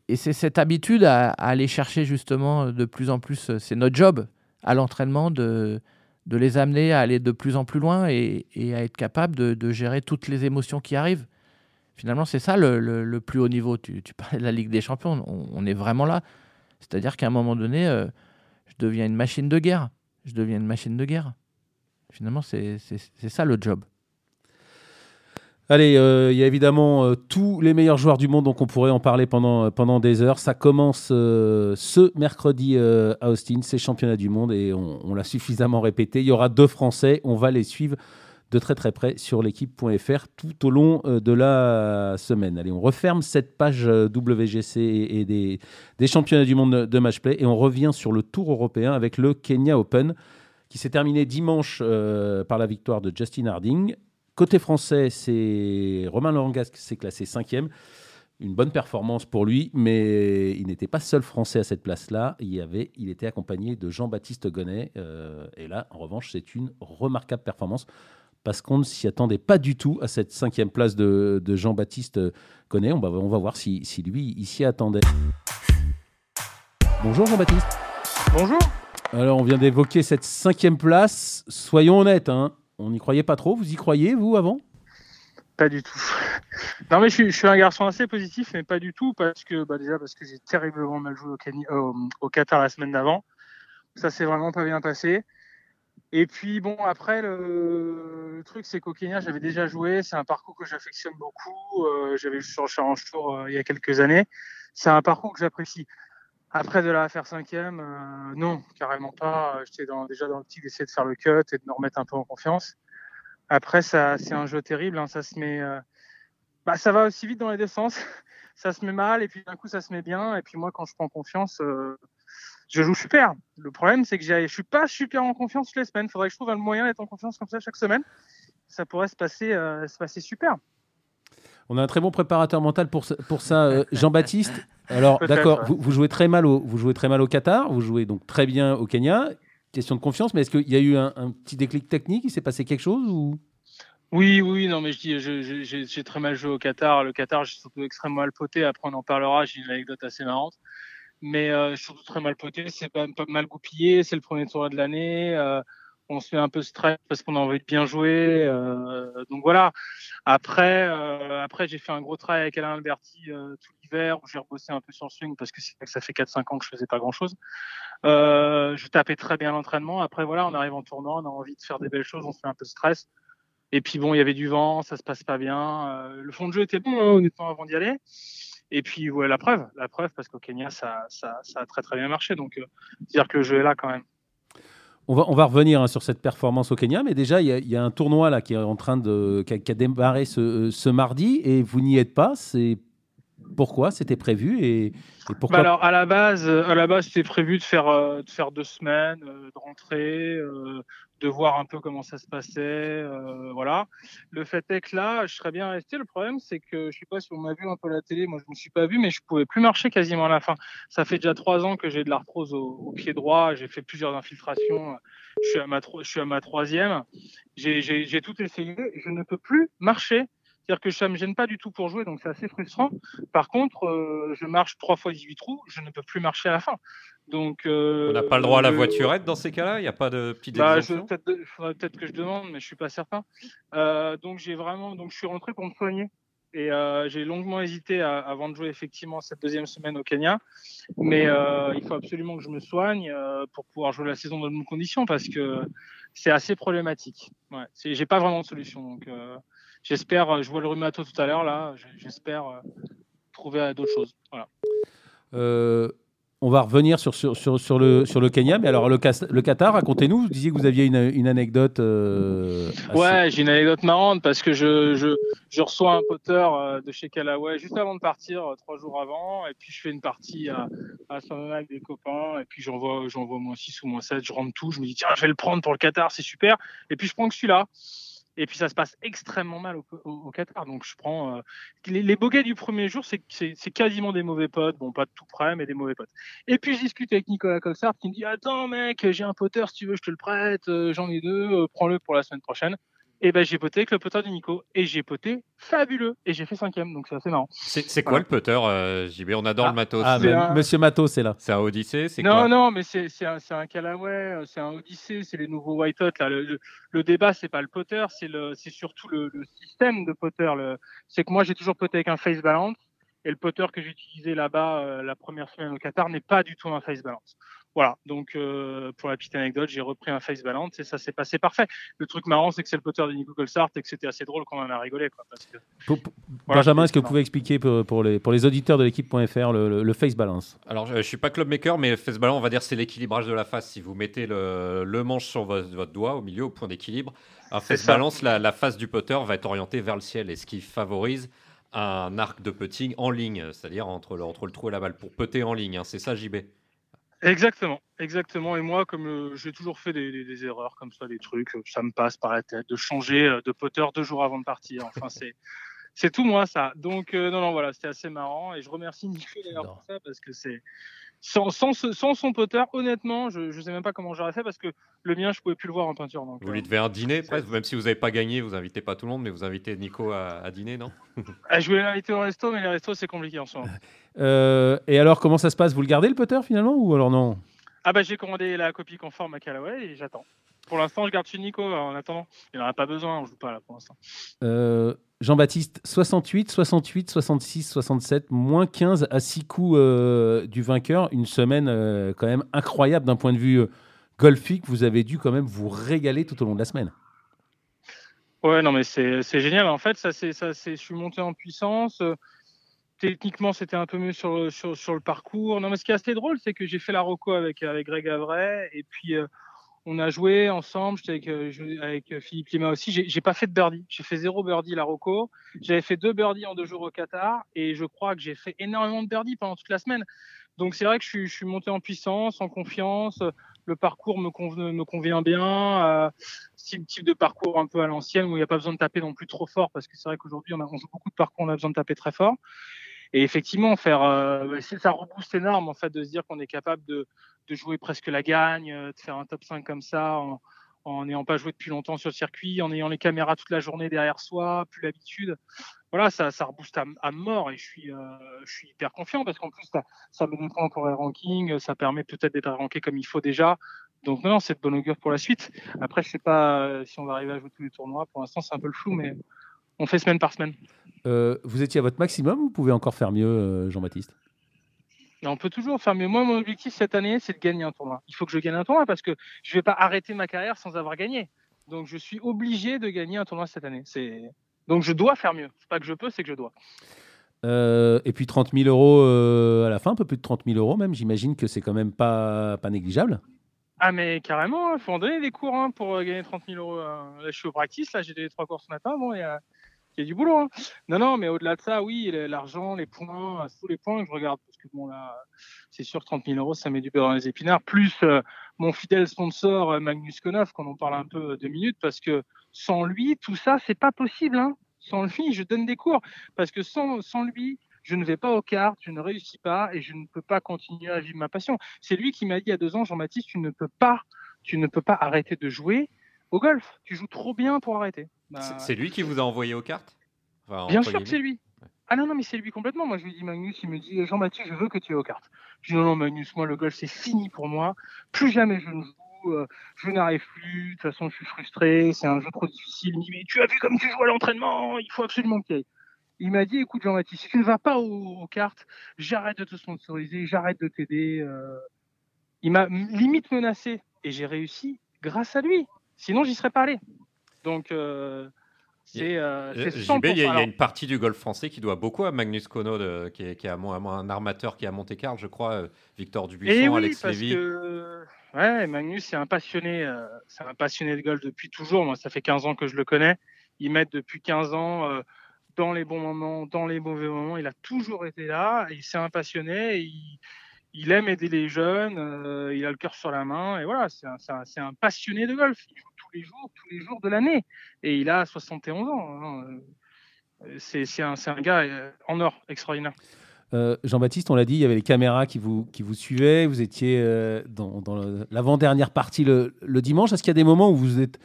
et c'est cette habitude à, aller chercher justement de plus en plus. C'est notre job à l'entraînement de de les amener à aller de plus en plus loin et, et à être capable de, de, gérer toutes les émotions qui arrivent. Finalement, c'est ça le, plus haut niveau. Tu, tu, parlais de la Ligue des Champions, on, est vraiment là. C'est-à-dire qu'à un moment donné, euh, je deviens une machine de guerre. Je deviens une machine de guerre. Finalement, c'est ça le job. Allez, euh, il y a évidemment euh, tous les meilleurs joueurs du monde, donc on pourrait en parler pendant, pendant des heures. Ça commence ce mercredi à Austin, c'est championnat du monde et on l'a suffisamment répété. Il y aura deux Français, on va les suivre de très très près sur l'équipe.fr tout au long euh, de la semaine. Allez, on referme cette page euh, WGC et des, des championnats du monde de matchplay et on revient sur le tour européen avec le Kenya Open qui s'est terminé dimanche euh, par la victoire de Justin Harding. Côté français, c'est Romain Lorangas qui s'est classé cinquième. Une bonne performance pour lui, mais il n'était pas seul français à cette place-là. Il, il était accompagné de Jean-Baptiste Gonnet. et là, en revanche, c'est une remarquable performance parce qu'on ne s'y attendait pas du tout à cette cinquième place de, Jean-Baptiste Connet. On va, on va voir si, lui, il s'y attendait. Bonjour Jean-Baptiste. Bonjour. Alors, on vient d'évoquer cette cinquième place. Soyons honnêtes, hein, on n'y croyait pas trop. Vous y croyez, vous, avant? Pas du tout. Non, mais je suis, un garçon assez positif, mais pas du tout, parce que bah, déjà parce que j'ai terriblement mal joué au, au Qatar la semaine d'avant. Ça s'est vraiment pas bien passé. Et puis bon, après, le, truc, c'est qu'au Kenya, j'avais déjà joué. C'est un parcours que j'affectionne beaucoup. Euh, j'avais joué sur Challenge Tour euh, il y a quelques années. C'est un parcours que j'apprécie. Après de la faire cinquième, euh, non, carrément pas. J'étais déjà dans le petit d'essayer de faire le cut et de me remettre un peu en confiance. Après, ça, c'est un jeu terrible. Hein. ça se met, bah, ça va aussi vite dans les deux sens. ça se met mal et puis d'un coup, ça se met bien. Et puis moi, quand je prends confiance, je joue super. Le problème, c'est que je suis pas super en confiance toutes les semaines. Il faudrait que je trouve un moyen d'être en confiance comme ça chaque semaine. Ça pourrait se passer, euh, se passer super. On a un très bon préparateur mental pour, pour ça, euh, Jean-Baptiste. Alors, d'accord, vous, jouez très mal au, vous jouez très mal au Qatar, vous jouez donc très bien au Kenya. Question de confiance, mais est-ce qu'il y a eu un, petit déclic technique? Il s'est passé quelque chose ou? Oui, oui, non, mais je dis, j'ai très mal joué au Qatar. Le Qatar, j'ai surtout extrêmement mal poté. Après, on en parlera. J'ai une anecdote assez marrante mais euh, surtout très mal poté, c'est pas, mal goupillé, c'est le premier tournoi de l'année, euh, on se fait un peu stress parce qu'on a envie de bien jouer, euh, donc voilà. Après, euh, après j'ai fait un gros travail avec Alain Alberti euh, tout l'hiver où j'ai rebossé un peu sur le swing parce que, que ça fait 4-5 ans que je faisais pas grand chose. je tapais très bien l'entraînement. Après voilà, on arrive en tournoi, on a envie de faire des belles choses, on se fait un peu stress. Et puis bon, il y avait du vent, ça se passe pas bien. le fond de jeu était bon, hein, honnêtement, avant d'y aller. Et puis, ouais, la preuve, la preuve, parce qu'au Kenya, ça, a très très bien marché. Donc, euh, dire que le jeu est là quand même. On va, on va revenir hein, sur cette performance au Kenya, mais déjà, il y, a un tournoi là qui est en train de, qui a, démarré ce, euh, ce, mardi et vous n'y êtes pas. Pourquoi C'était prévu et, pourquoi bah Alors à la base, à la base, c'était prévu de faire euh, de faire deux semaines, de rentrer, de voir un peu comment ça se passait. Euh, voilà. Le fait est que là, je serais bien resté. Le problème, c'est que je sais pas si on m'a vu un peu la télé. Moi, je me suis pas vu, mais je pouvais plus marcher quasiment à la fin. Ça fait déjà trois ans que j'ai de l'arthrose au, au, pied droit. J'ai fait plusieurs infiltrations. Je suis à ma, je suis à ma troisième. J'ai tout essayé. Je ne peux plus marcher. C'est-à-dire que ça me gêne pas du tout pour jouer, donc c'est assez frustrant. Par contre, euh, je marche trois fois 18 trous, je ne peux plus marcher à la fin. Donc, on n'a pas le droit à la voiturette dans ces cas-là? Il n'y a pas de petite bah, peut-être que je demande, mais je suis pas certain. donc j'ai vraiment, donc je suis rentré pour me soigner et euh, j'ai longuement hésité avant de jouer effectivement cette deuxième semaine au Kenya. Mais euh, il faut absolument que je me soigne euh, pour pouvoir jouer la saison dans de bonnes conditions parce que c'est assez problématique. Ouais, j'ai pas vraiment de solution. Donc j'espère, je vois le rhumato tout à l'heure là, j'espère trouver d'autres choses. Voilà. On va revenir sur, sur, sur, le, sur le Kenya. Mais alors, le, le Qatar, racontez-nous. Vous disiez que vous aviez une, une anecdote. Euh, ouais, j'ai une anecdote marrante parce que je, je, je reçois un potter euh, de chez Callaway juste avant de partir, euh, trois jours avant. Et puis, je fais une partie à, à avec des copains. Et puis, j'envoie, j'envoie moins 6 ou moins 7. Je rentre tout. Je me dis, tiens, je vais le prendre pour le Qatar, c'est super. Et puis, je prends que celui-là. Et puis ça se passe extrêmement mal au, Qatar. Donc je prends euh, les, les du premier jour, c'est quasiment des mauvais potes. Bon, pas de tout près, mais des mauvais potes. Et puis je discute avec Nicolas Colsart qui me dit Attends, mec, j'ai un potter, si tu veux, je te le prête. Euh, j'en ai deux, euh, prends-le pour la semaine prochaine. Et ben j'ai poté avec le putter de Nico et j'ai poté fabuleux et j'ai fait cinquième donc c'est assez marrant. C'est quoi le putter euh, JB On adore le ah, matos. Ah, Monsieur Matos est là. C'est un Odyssey Non quoi? non mais c'est un, un Callaway, euh, c'est un Odyssey, c'est les nouveaux White Hot là. Le, le, débat c'est pas le putter, c'est le c'est surtout le, le, système de putter. C'est que moi j'ai toujours poté avec un face balance et le putter que j'ai utilisé là-bas euh, la première semaine au Qatar n'est pas du tout un face balance. Voilà, donc euh, pour la petite anecdote, j'ai repris un face balance et ça s'est passé parfait. Le truc marrant, c'est que c'est le poteur de Nico Colsart et que c'était assez drôle quand on a rigolé. Quoi, parce que, Benjamin, est-ce que vous pouvez expliquer pour, les, pour les auditeurs de l'équipe.fr le, le, face balance? Alors, je ne suis pas club maker, mais le face balance, on va dire, c'est l'équilibrage de la face. Si vous mettez le, le manche sur votre, doigt au milieu, au point d'équilibre, un face balance, la, la, face du poteur va être orientée vers le ciel et ce qui favorise un arc de putting en ligne, c'est-à-dire entre le, entre le trou et la balle, pour putter en ligne. Hein. c'est ça, JB Exactement, exactement. Et moi, comme euh, j'ai toujours fait des, erreurs comme ça, des trucs, euh, ça me passe par la tête de changer euh, de potter deux jours avant de partir. Enfin, c'est c'est tout moi ça. Donc non, non, voilà, c'était assez marrant. Et je remercie Nico d'ailleurs pour ça parce que c'est sans, sans, son potter, honnêtement, je ne sais même pas comment j'aurais fait parce que le mien, je pouvais plus le voir en peinture. Donc, vous lui devez un dîner, presque, même si vous n'avez pas gagné, vous invitez pas tout le monde, mais vous invitez Nico à, dîner, non? Ah, Je voulais l'inviter au resto, mais les restos, c'est compliqué en ce moment. Euh, et alors, comment ça se passe? Vous le gardez le potter finalement ou alors non? Ah bah j'ai commandé la copie conforme à Callaway et j'attends. Pour l'instant, je garde chez Nico en attendant. Il n'en a pas besoin, on joue pas là pour l'instant. Euh, Jean-Baptiste, 68, 68, 66, 67, moins 15 à 6 coups euh, du vainqueur. Une semaine quand même incroyable d'un point de vue golfique. Vous avez dû quand même vous régaler tout au long de la semaine. Ouais, non, mais c'est génial. En fait, ça, ça, je suis monté en puissance techniquement, c'était un peu mieux sur, sur, sur, le parcours. Non, mais ce qui est assez drôle, c'est que j'ai fait la Rocco avec, avec Greg Avray et puis euh, on a joué ensemble. J'étais avec, euh, avec Philippe Lima aussi. J'ai pas fait de birdie. J'ai fait zéro birdie la Rocco. J'avais fait deux birdies en deux jours au Qatar et je crois que j'ai fait énormément de birdies pendant toute la semaine. Donc c'est vrai que je suis, monté en puissance, en confiance. Le parcours me, convient, bien. Euh, type, type de parcours un peu à l'ancienne où il n'y a pas besoin de taper non plus trop fort parce que c'est vrai qu'aujourd'hui on, on, joue beaucoup de parcours, on a besoin de taper très fort. Et effectivement, faire, euh, ça rebooste énorme en fait de se dire qu'on est capable de, de, jouer presque la gagne, euh, de faire un top 5 comme ça, en n'ayant pas joué depuis longtemps sur le circuit, en ayant les caméras toute la journée derrière soi, plus l'habitude. Voilà, ça, ça rebooste à, mort et je suis, euh, je suis hyper confiant parce qu'en plus, ça, ça met des points pour les rankings, ça permet peut-être d'être ranké comme il faut déjà. Donc non, c'est de bonne augure pour la suite. Après, je sais pas euh, si on va arriver à jouer tous les tournois. Pour l'instant, c'est un peu le flou, mais on fait semaine par semaine. Euh, vous étiez à votre maximum ou vous pouvez encore faire mieux, euh, Jean-Baptiste? On peut toujours faire mieux. Moi, mon objectif cette année, c'est de gagner un tournoi. Il faut que je gagne un tournoi parce que je ne vais pas arrêter ma carrière sans avoir gagné. Donc, je suis obligé de gagner un tournoi cette année. Donc, je dois faire mieux. C'est pas que je peux, c'est que je dois. Euh, et puis 30 000 euros à la fin, un peu plus de 30 000 euros même. J'imagine que c'est quand même pas, pas négligeable. Ah mais carrément, il hein. faut en donner des cours hein, pour gagner 30 000 euros. Là, je suis au practice, là j'ai donné trois cours ce matin. Bon, il y a, y a du boulot. Hein. Non, non, mais au-delà de ça, oui, l'argent, les points, tous les points que je regarde, parce que bon, là, c'est sûr, 30 000 euros, ça met du beurre dans les épinards, plus euh, mon fidèle sponsor euh, Magnus Konov, qu'on en parle un peu euh, deux minutes, parce que sans lui, tout ça, c'est pas possible. Hein. Sans lui, je donne des cours, parce que sans, sans lui, je ne vais pas aux cartes, je ne réussis pas et je ne peux pas continuer à vivre ma passion. C'est lui qui m'a dit il y a deux ans, Jean-Baptiste, tu ne peux pas, tu ne peux pas arrêter de jouer au golf. Tu joues trop bien pour arrêter. Bah, c'est lui qui vous a envoyé aux cartes? Bien sûr que c'est lui. Ah non, non, mais c'est lui complètement. Moi, je lui dis, Magnus, il me dit, Jean-Baptiste, je veux que tu es aux cartes. Je dis, non, non, Magnus, moi, le golf, c'est fini pour moi. Plus jamais je ne joue. Euh, je n'arrive plus. De toute façon, je suis frustré. C'est un jeu trop difficile. Il me dit, mais tu as vu comme tu joues à l'entraînement. Il faut absolument que tu ailles. Il m'a dit, écoute, Jean-Baptiste, si tu ne vas pas aux, cartes, j'arrête de te sponsoriser, j'arrête de t'aider. Euh. Il m'a limite menacé. Et j'ai réussi grâce à lui. Sinon, j'y serais pas allé. Donc, euh, c'est euh, JB, il y, a une partie du golf français qui doit beaucoup à Magnus Kono, qui, est, qui un armateur qui est à Monte-Carlo, je crois, euh, Victor Dubuisson, Et oui, Alex parce Lévy. Que... Ouais, Magnus, c'est un passionné, euh, c'est un passionné de golf depuis toujours. Moi, ça fait 15 ans que je le connais. Il m'aide depuis 15 ans euh, dans les bons moments, dans les mauvais moments. Il a toujours été là. Et c'est un passionné. Il, il, aime aider les jeunes. il a le cœur sur la main. Et voilà, c'est un, un, passionné de golf. Les jours, tous les jours de l'année. Et il a 71 ans. Hein. C'est un, un, gars euh, en or, extraordinaire. Euh, Jean-Baptiste, on l'a dit, il y avait les caméras qui vous, qui vous suivaient. Vous étiez euh, dans, dans l'avant-dernière partie le, le dimanche. Est-ce qu'il y a des moments où vous êtes,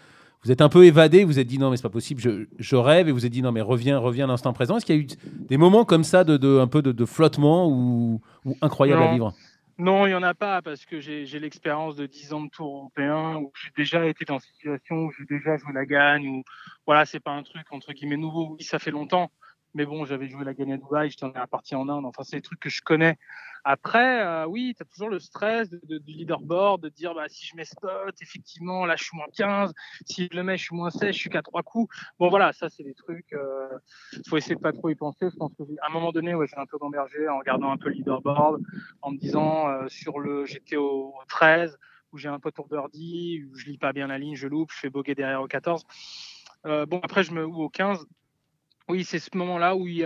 vous êtes un peu évadé, vous êtes dit non, mais c'est pas possible, je, je, rêve, et vous êtes dit non, mais reviens, reviens à l'instant présent? Est-ce qu'il y a eu des moments comme ça, de, de un peu de, de flottement ou, ou incroyable à vivre? Non, il n'y en a pas parce que j'ai l'expérience de 10 ans de tour européen où j'ai déjà été dans cette situation où j'ai déjà joué la gagne. Ou voilà, c'est pas un truc entre guillemets nouveau. Oui, ça fait longtemps, mais bon, j'avais joué la gagne à Dubaï, j'étais en partie en Inde. Enfin, c'est des trucs que je connais. Après, euh, oui, tu as toujours le stress de, du leaderboard, de dire bah, si je mets spot, effectivement, là, je suis moins 15. Si je le mets, je suis moins 16, je suis qu'à trois coups. Bon, voilà, ça, c'est des trucs. Il euh, faut essayer de pas trop y penser. Je pense qu'à un moment donné, ouais, j'ai un peu gambergé en regardant un peu le leaderboard, en me disant euh, sur le. J'étais au, 13, où j'ai un peu tour birdie, où je lis pas bien la ligne, je loupe, je fais bogey derrière au 14. bon, après, je me. ou au 15 oui, c'est ce moment-là où, il,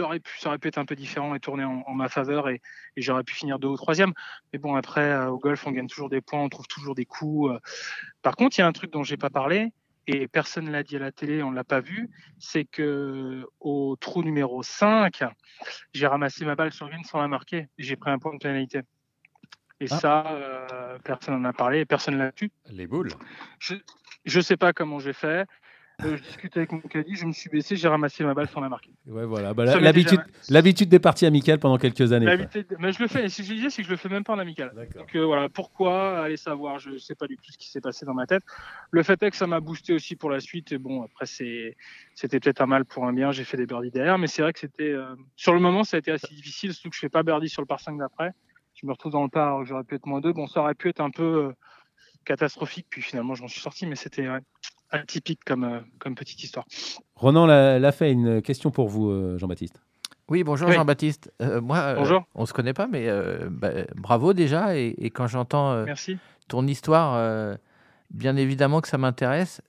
aurait pu, ça aurait pu être un peu différent et tourner en, ma faveur et, j'aurais pu finir deux ou troisième. Mais bon, après, euh, au golf, on gagne toujours des points, on trouve toujours des coups. Euh. Par contre, il y a un truc dont j'ai pas parlé et personne ne l'a dit à la télé, on l'a pas vu, c'est que au trou numéro 5, j'ai ramassé ma balle sur green sans la marquer. J'ai pris un point de pénalité. Et ah. ça, euh, personne n'en a parlé, personne l'a vu. Les boules. Je ne sais pas comment j'ai fait. Euh, je discutais avec mon caddie, je me suis baissé, j'ai ramassé ma balle sans la marquer. Ouais, voilà. Bah, l'habitude, l'habitude des parties amicales pendant quelques années. Mais je le fais. Si je disais, c'est que je le fais même pas en amical. Donc euh, voilà, pourquoi Allez savoir? Je sais pas du tout ce qui s'est passé dans ma tête. Le fait est que ça m'a boosté aussi pour la suite. Et bon, après c'est, c'était peut-être un mal pour un bien. J'ai fait des birdies derrière, mais c'est vrai que c'était euh, sur le moment, ça a été assez difficile, surtout que je fais pas birdie sur le par 5 d'après. Je me retrouve dans le par, j'aurais pu être moins 2. Bon, ça aurait pu être un peu catastrophique. Puis finalement, je m'en suis sorti, mais c'était atypique comme, euh, comme petite histoire. Ronan l'a fait, une question pour vous, euh, Jean-Baptiste. Oui, bonjour Jean-Baptiste. Euh, moi, bonjour. on ne se connaît pas, mais bah, bravo déjà. Et, quand j'entends ton histoire, bien évidemment que ça m'intéresse.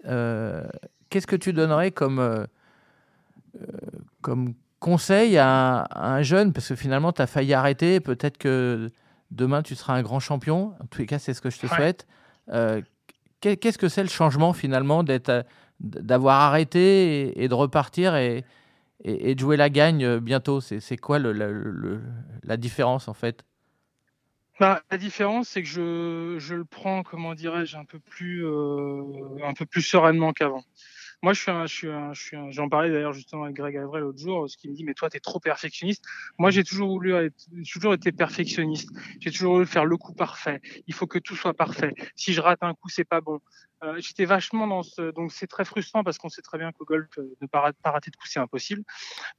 Qu'est-ce que tu donnerais comme, comme conseil à, un jeune? Parce que finalement, tu as failli arrêter. Peut-être que demain, tu seras un grand champion. En tous les cas, c'est ce que je te souhaite. Qu'est-ce que c'est le changement finalement d'être, euh, d'avoir arrêté et, de repartir et, de jouer la gagne euh, bientôt? C'est quoi la différence en fait? Bah, la différence, c'est que je, le prends, comment dirais-je, un peu plus, euh, un peu plus sereinement qu'avant. Moi, je suis un, je suis un, je suis un, j'en parlais d'ailleurs justement avec Greg Avril l'autre jour, ce qui me dit, mais toi, tu es trop perfectionniste. Moi, j'ai toujours voulu être, toujours été perfectionniste. J'ai toujours voulu faire le coup parfait. Il faut que tout soit parfait. Si je rate un coup, c'est pas bon. Euh, j'étais vachement dans ce, donc c'est très frustrant parce qu'on sait très bien qu'au golf, euh, ne pas, rater de coup, c'est impossible.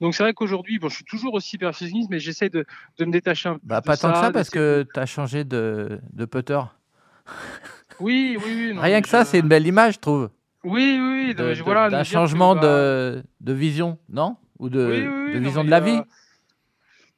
Donc c'est vrai qu'aujourd'hui, bon, je suis toujours aussi perfectionniste, mais j'essaie de, de, me détacher un peu. Bah, pas tant que ça parce que tu as changé de, de putter. Oui, oui, oui. Rien que ça, c'est une belle image, je trouve. Oui, oui, de, voilà. D'un changement de, de, vision, non? Ou de, de vision de la vie?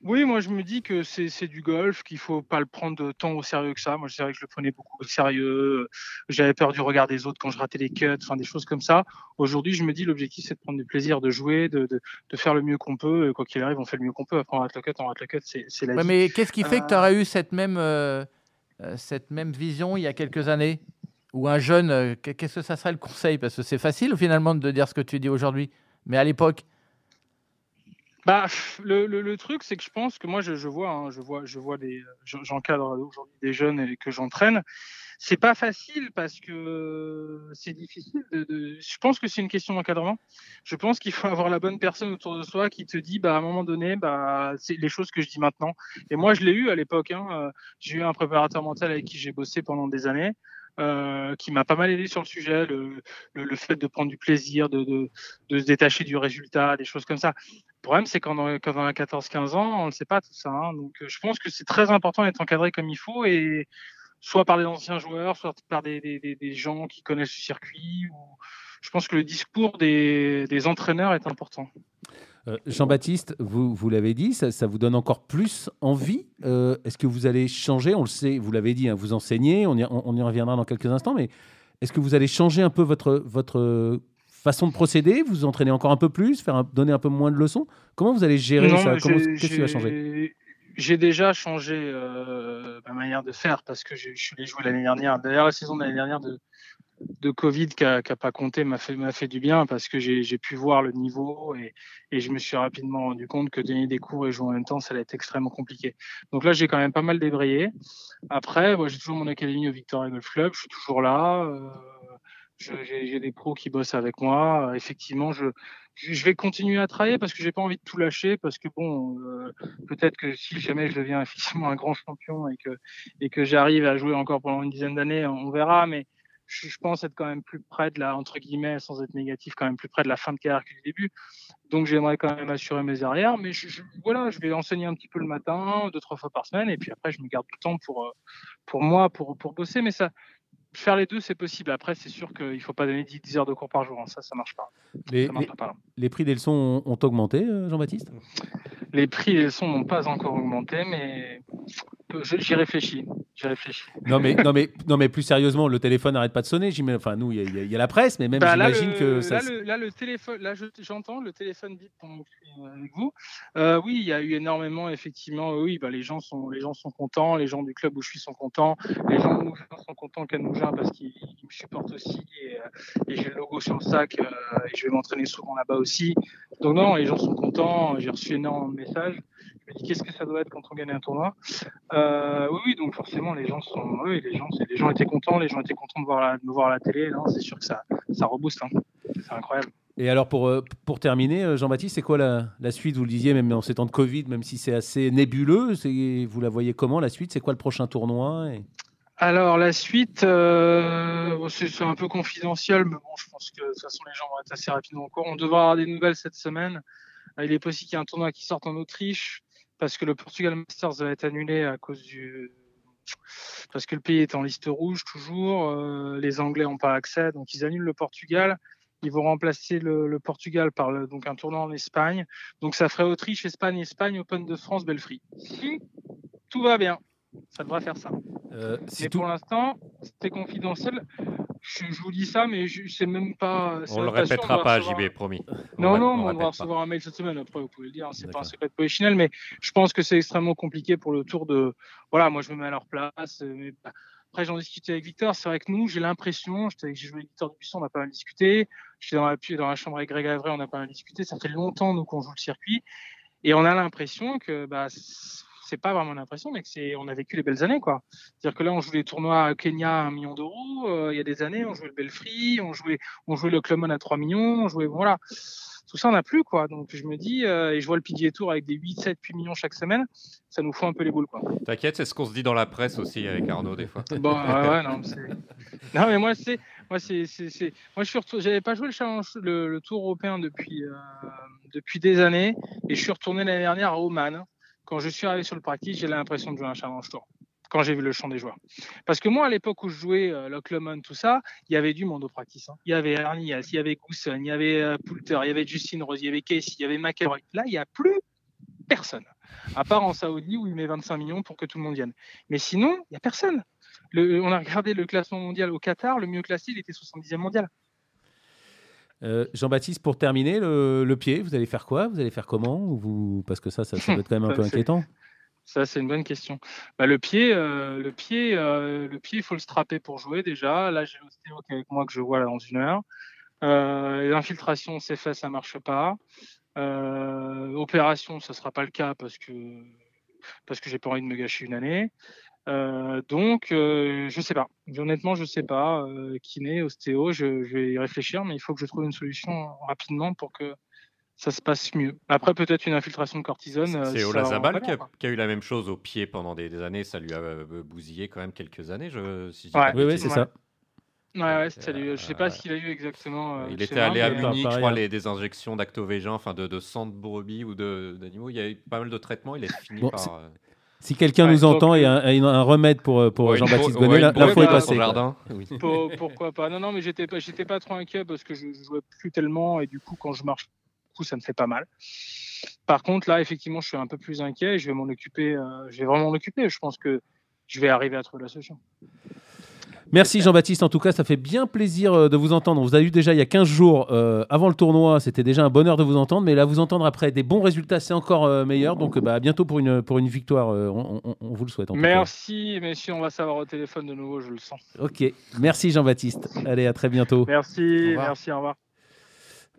Oui, moi je me dis que c'est du golf, qu'il faut pas le prendre tant au sérieux que ça. Moi je dirais que je le prenais beaucoup au sérieux. J'avais peur du regard des autres quand je ratais les cuts, enfin des choses comme ça. Aujourd'hui, je me dis l'objectif c'est de prendre du plaisir, de jouer, de, de, faire le mieux qu'on peut. Et quoi qu'il arrive, on fait le mieux qu'on peut. Après on rate le cut, on rate le cut, c'est la vie. Mais qu'est-ce qui fait que tu aurais eu cette même, euh, euh, cette même vision il y a quelques années? Ou un jeune, euh, qu'est-ce que ça serait le conseil? Parce que c'est facile finalement de dire ce que tu dis aujourd'hui, mais à l'époque? Bah, le, le, truc, c'est que je pense que moi, je, je vois, hein, je vois, je vois des, j'encadre aujourd'hui des jeunes et que j'entraîne. c'est pas facile parce que c'est difficile. Je pense que c'est une question d'encadrement. Je pense qu'il faut avoir la bonne personne autour de soi qui te dit, bah, à un moment donné, bah, c'est les choses que je dis maintenant. Et moi, je l'ai eu à l'époque. Hein. Euh, j'ai eu un préparateur mental avec qui j'ai bossé pendant des années. Euh, qui m'a pas mal aidé sur le sujet, le, le, fait de prendre du plaisir, de, de, de, se détacher du résultat, des choses comme ça. Le problème, c'est quand, a 14-15 ans, on ne sait pas tout ça. Hein. Donc, je pense que c'est très important d'être encadré comme il faut et soit par les anciens joueurs, soit par des, des, des gens qui connaissent le circuit. Ou... Je pense que le discours des, des entraîneurs est important. Euh, Jean-Baptiste, vous, vous l'avez dit, ça, vous donne encore plus envie. Euh, est-ce que vous allez changer? On le sait, vous l'avez dit, hein, vous enseignez, on y, on y, reviendra dans quelques instants, mais est-ce que vous allez changer un peu votre, votre façon de procéder? Vous entraînez encore un peu plus, faire donner un peu moins de leçons? Comment vous allez gérer ça? Qu'est-ce qui va changer? J'ai déjà changé euh, ma manière de faire parce que je, suis allé jouer l'année dernière. D'ailleurs, la saison de l'année dernière de, de Covid qui n'a pas compté m'a fait, fait du bien parce que j'ai pu voir le niveau et, et, je me suis rapidement rendu compte que donner des cours et jouer en même temps, ça allait être extrêmement compliqué. Donc là, j'ai quand même pas mal débrayé. Après, j'ai toujours mon académie au Victoria Golf Club, je suis toujours là. Euh, j'ai des pros qui bossent avec moi. effectivement, je, je vais continuer à travailler parce que j'ai pas envie de tout lâcher parce que bon, euh, peut-être que si jamais je deviens effectivement un grand champion et que et que j'arrive à jouer encore pendant une dizaine d'années, on verra. Mais je, pense être quand même plus près de la, entre guillemets, sans être négatif, quand même plus près de la fin de carrière que du début. Donc j'aimerais quand même assurer mes arrières, mais je, voilà, je vais enseigner un petit peu le matin, deux trois fois par semaine, et puis après je me garde du temps pour euh, pour moi, pour pour bosser. Mais ça, faire les deux, c'est possible. Après, c'est sûr qu'il ne faut pas donner 10, heures de cours par jour. Hein. Ça, ça ne marche pas. Les, les, prix des leçons ont, augmenté, euh, Jean-Baptiste? Les prix des leçons n'ont pas encore augmenté, mais J'y réfléchis. Réfléchis. Non mais, non, mais, non, mais plus sérieusement, le téléphone n'arrête pas de sonner. Enfin, nous, il y, a la presse, mais même bah, j'imagine que ça. Là, le, là, le téléphone, là, j'entends le téléphone bip pendant que je suis euh, avec vous. Euh, oui, il y a eu énormément, effectivement. Oui, bah, les, gens sont, les gens sont contents. Les gens du club où je suis sont contents. Les gens où sont contents qu'à Mougin parce qu'ils me supportent aussi. Et, euh, et j'ai le logo sur le sac. et je vais m'entraîner souvent là-bas aussi. Donc, non, les gens sont contents. J'ai reçu énormément de messages. Je me dis, qu'est-ce que ça doit être quand on gagne un tournoi? Euh, oui, donc forcément, les gens sont, oui, les gens, les gens étaient contents, les gens étaient contents de voir la, de voir la télé. C'est sûr que ça, ça rebooste. Hein. C'est incroyable. Et alors, pour, euh, pour terminer, euh, Jean-Baptiste, c'est quoi la, la, suite? Vous le disiez, même en ces temps de Covid, même si c'est assez nébuleux, vous la voyez comment la suite? C'est quoi le prochain tournoi? Alors, la suite, c'est un peu confidentiel, mais bon, je pense que de toute façon, les gens vont être assez rapidement au courant. On devra avoir des nouvelles cette semaine. Il est possible qu'il y ait un tournoi qui sorte en Autriche parce que le Portugal Masters va être annulé à cause du parce que le pays est en liste rouge toujours, euh, les Anglais n'ont pas accès, donc ils annulent le Portugal. Ils vont remplacer le, Portugal par donc un tournoi en Espagne. Donc ça ferait Autriche, Espagne, Espagne, Open de France, Belfry. Si tout va bien, ça devrait faire ça. Euh, mais pour l'instant, c'est confidentiel je, vous dis ça, mais je sais même pas. On le répétera pas, JB, promis. Non, non, on, va recevoir un mail cette semaine. Après, vous pouvez le dire, c'est pas un secret de mais je pense que c'est extrêmement compliqué pour le tour de. Voilà, moi, je me mets à leur place. Mais... Après, j'en discutais avec Victor. C'est vrai que nous, j'ai l'impression, j'ai joué avec Victor Dubuisson, on a pas mal discuté. J'étais dans la, dans la chambre avec Greg Avray, on a pas mal discuté. Ça fait longtemps, nous, qu'on joue le circuit. Et on a l'impression que bah, c'est pas vraiment l'impression, mais que c'est, on a vécu les belles années, quoi. C'est-à-dire que là, on joue les tournois à Kenya à 1 million d'euros. Euh, il y a des années, on jouait le Belfry, on jouait, on jouait le Clubman à 3 millions, on jouait, voilà. Tout ça, on n'a plus, quoi. Donc, je me dis, euh, et je vois le PGA Tour avec des 8, 7, 8 millions chaque semaine, ça nous fout un peu les boules, quoi. T'inquiète, c'est ce qu'on se dit dans la presse aussi avec Arnaud, des fois. bon, ouais, non, non, mais moi, c'est, moi, c'est, c'est, moi, je suis j'avais pas joué le challenge, le, tour européen depuis, euh, depuis des années, et je suis retourné l'année dernière à Oman quand je suis arrivé sur le practice, j'ai l'impression de jouer un challenge tour quand j'ai vu le champ des joueurs. Parce que moi, à l'époque où je jouais euh, Loch Lomond, tout ça, il y avait du monde au practice. Hein. Il y avait Ernie il y avait Gousson, il y avait euh, Poulter, il y avait Justin Rose, il y avait Casey, il y avait McElroy. Là, il n'y a plus personne. À part en Saoudi où il met 25 millions pour que tout le monde vienne. Mais sinon, il n'y a personne. on a regardé le classement mondial au Qatar, le mieux classé, il était 70e mondial. Euh, Jean-Baptiste, pour terminer, le, pied, vous allez faire quoi? Vous allez faire comment? Vous... Parce que ça, ça, ça, être quand même un peu inquiétant. Ça, c'est une bonne question. Bah, le pied, euh, le pied, euh, le pied, il faut le strapper pour jouer déjà. Là, j'ai l'ostéo avec moi que je vois là dans une heure. L'infiltration, c'est fait, ça marche pas. opération, ça sera pas le cas parce que parce que j'ai pas envie de me gâcher une année. Euh, donc, euh, je sais pas. Honnêtement, je sais pas. Euh, kiné, ostéo, je, je, vais y réfléchir, mais il faut que je trouve une solution rapidement pour que ça se passe mieux. Après, peut-être une infiltration de cortisone. C'est Olazabal qui, qui, a eu la même chose au pied pendant des, des années. Ça lui a bousillé quand même quelques années. Je, si ouais. Oui, oui c'est ça. Ouais, ouais, je sais pas ce qu'il a eu exactement. il était allé à Munich, je crois, les, des injections d'actovégin, enfin de, de sang de brebis ou d'animaux. Il y a eu pas mal de traitements. Il est fini par. Si quelqu'un nous entend et a un, un, remède pour, pour Jean-Baptiste Gonnet, la, la est passée. Jardin. Oui. Pour, pourquoi pas Non, non, mais j'étais pas, j'étais pas trop inquiet parce que je, je jouais plus tellement et du coup, quand je marche, du coup, ça me fait pas mal. Par contre, là, effectivement, je suis un peu plus inquiet. Je vais m'en occuper. Euh, je vais vraiment m'en occuper. Je pense que je vais arriver à trouver la solution. Merci Jean-Baptiste, en tout cas, ça fait bien plaisir euh, de vous entendre. On vous a eu déjà il y a 15 jours euh, avant le tournoi, c'était déjà un bonheur de vous entendre, mais là, vous entendre après des bons résultats, c'est encore euh, meilleur. Donc, bah, à bientôt pour une, pour une victoire, on, vous le souhaite. En merci, messieurs, on va savoir au téléphone de nouveau, je le sens. Ok, merci Jean-Baptiste. Allez, à très bientôt. Merci, merci, au revoir.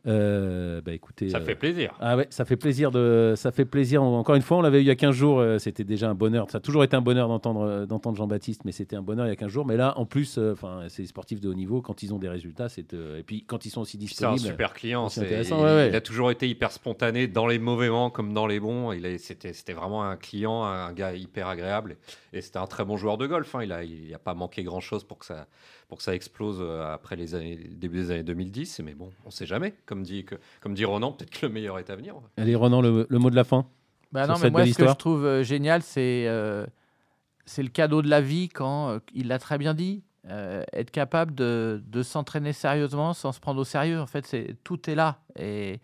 Euh, bah écoutez, ça fait plaisir. Ah ouais, ça fait plaisir de, ça fait plaisir. Encore une fois, on l'avait eu il y a 15 jours. Euh, c'était déjà un bonheur. Ça a toujours été un bonheur d'entendre, euh, d'entendre Jean-Baptiste, mais c'était un bonheur il y a 15 jours. Mais là, en plus, enfin, c'est des sportifs de haut niveau. Quand ils ont des résultats, c'est et puis quand ils sont aussi disponibles. C'est un super client. C'est intéressant. Il, a toujours été hyper spontané dans les mauvais moments comme dans les bons. Il c'était, c'était vraiment un client, un gars hyper agréable. Et c'était un très bon joueur de golf. Hein. Il a, il a pas manqué grand chose pour que ça pour que ça explose euh, après les années, le début des années 2010. Mais bon, on ne sait jamais. Comme dit, que, comme dit Ronan, peut-être que le meilleur est à venir. Allez, Ronan, le, mot de la fin. Bah non, mais moi, ce que je trouve euh, génial, c'est euh, c'est le cadeau de la vie quand, il l'a très bien dit, être capable de, de s'entraîner sérieusement sans se prendre au sérieux. En fait, c'est tout est là. Et,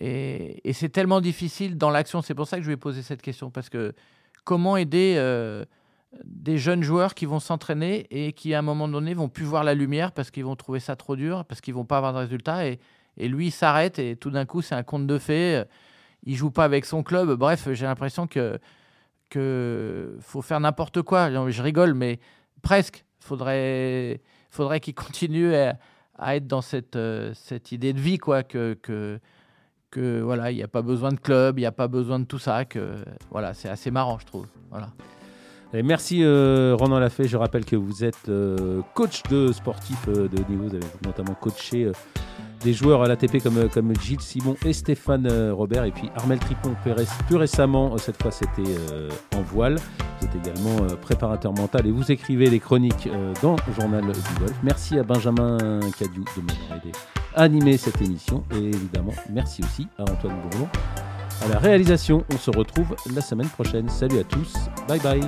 et, et c'est tellement difficile dans l'action. C'est pour ça que je vais poser cette question. Parce que comment aider des jeunes joueurs qui vont s'entraîner et qui, à un moment donné, vont plus voir la lumière parce qu'ils vont trouver ça trop dur, parce qu'ils vont pas avoir de résultats. Et, et lui, il s'arrête et tout d'un coup, c'est un conte de fées. Il joue pas avec son club. Bref, j'ai l'impression que, que faut faire n'importe quoi. Je rigole, mais presque. Faudrait, faudrait qu'il continue à, être dans cette, cette idée de vie, quoi, que, que, que voilà, il n'y a pas besoin de club, il n'y a pas besoin de tout ça. Que voilà, c'est assez marrant, je trouve. Voilà merci euh, Ronan Lafay. Je rappelle que vous êtes euh, coach de sportifs euh, de niveau. Vous avez notamment coaché des joueurs à l'ATP comme, Gilles Simon et Stéphane Robert. Et puis Armel Tripon plus récemment, cette fois c'était en voile. Vous êtes également préparateur mental et vous écrivez les chroniques dans le journal du golf. Merci à Benjamin Cadiou de m'avoir aidé à animer cette émission. Et évidemment, merci aussi à Antoine Bourlon à la réalisation. On se retrouve la semaine prochaine. Salut à tous. Bye bye.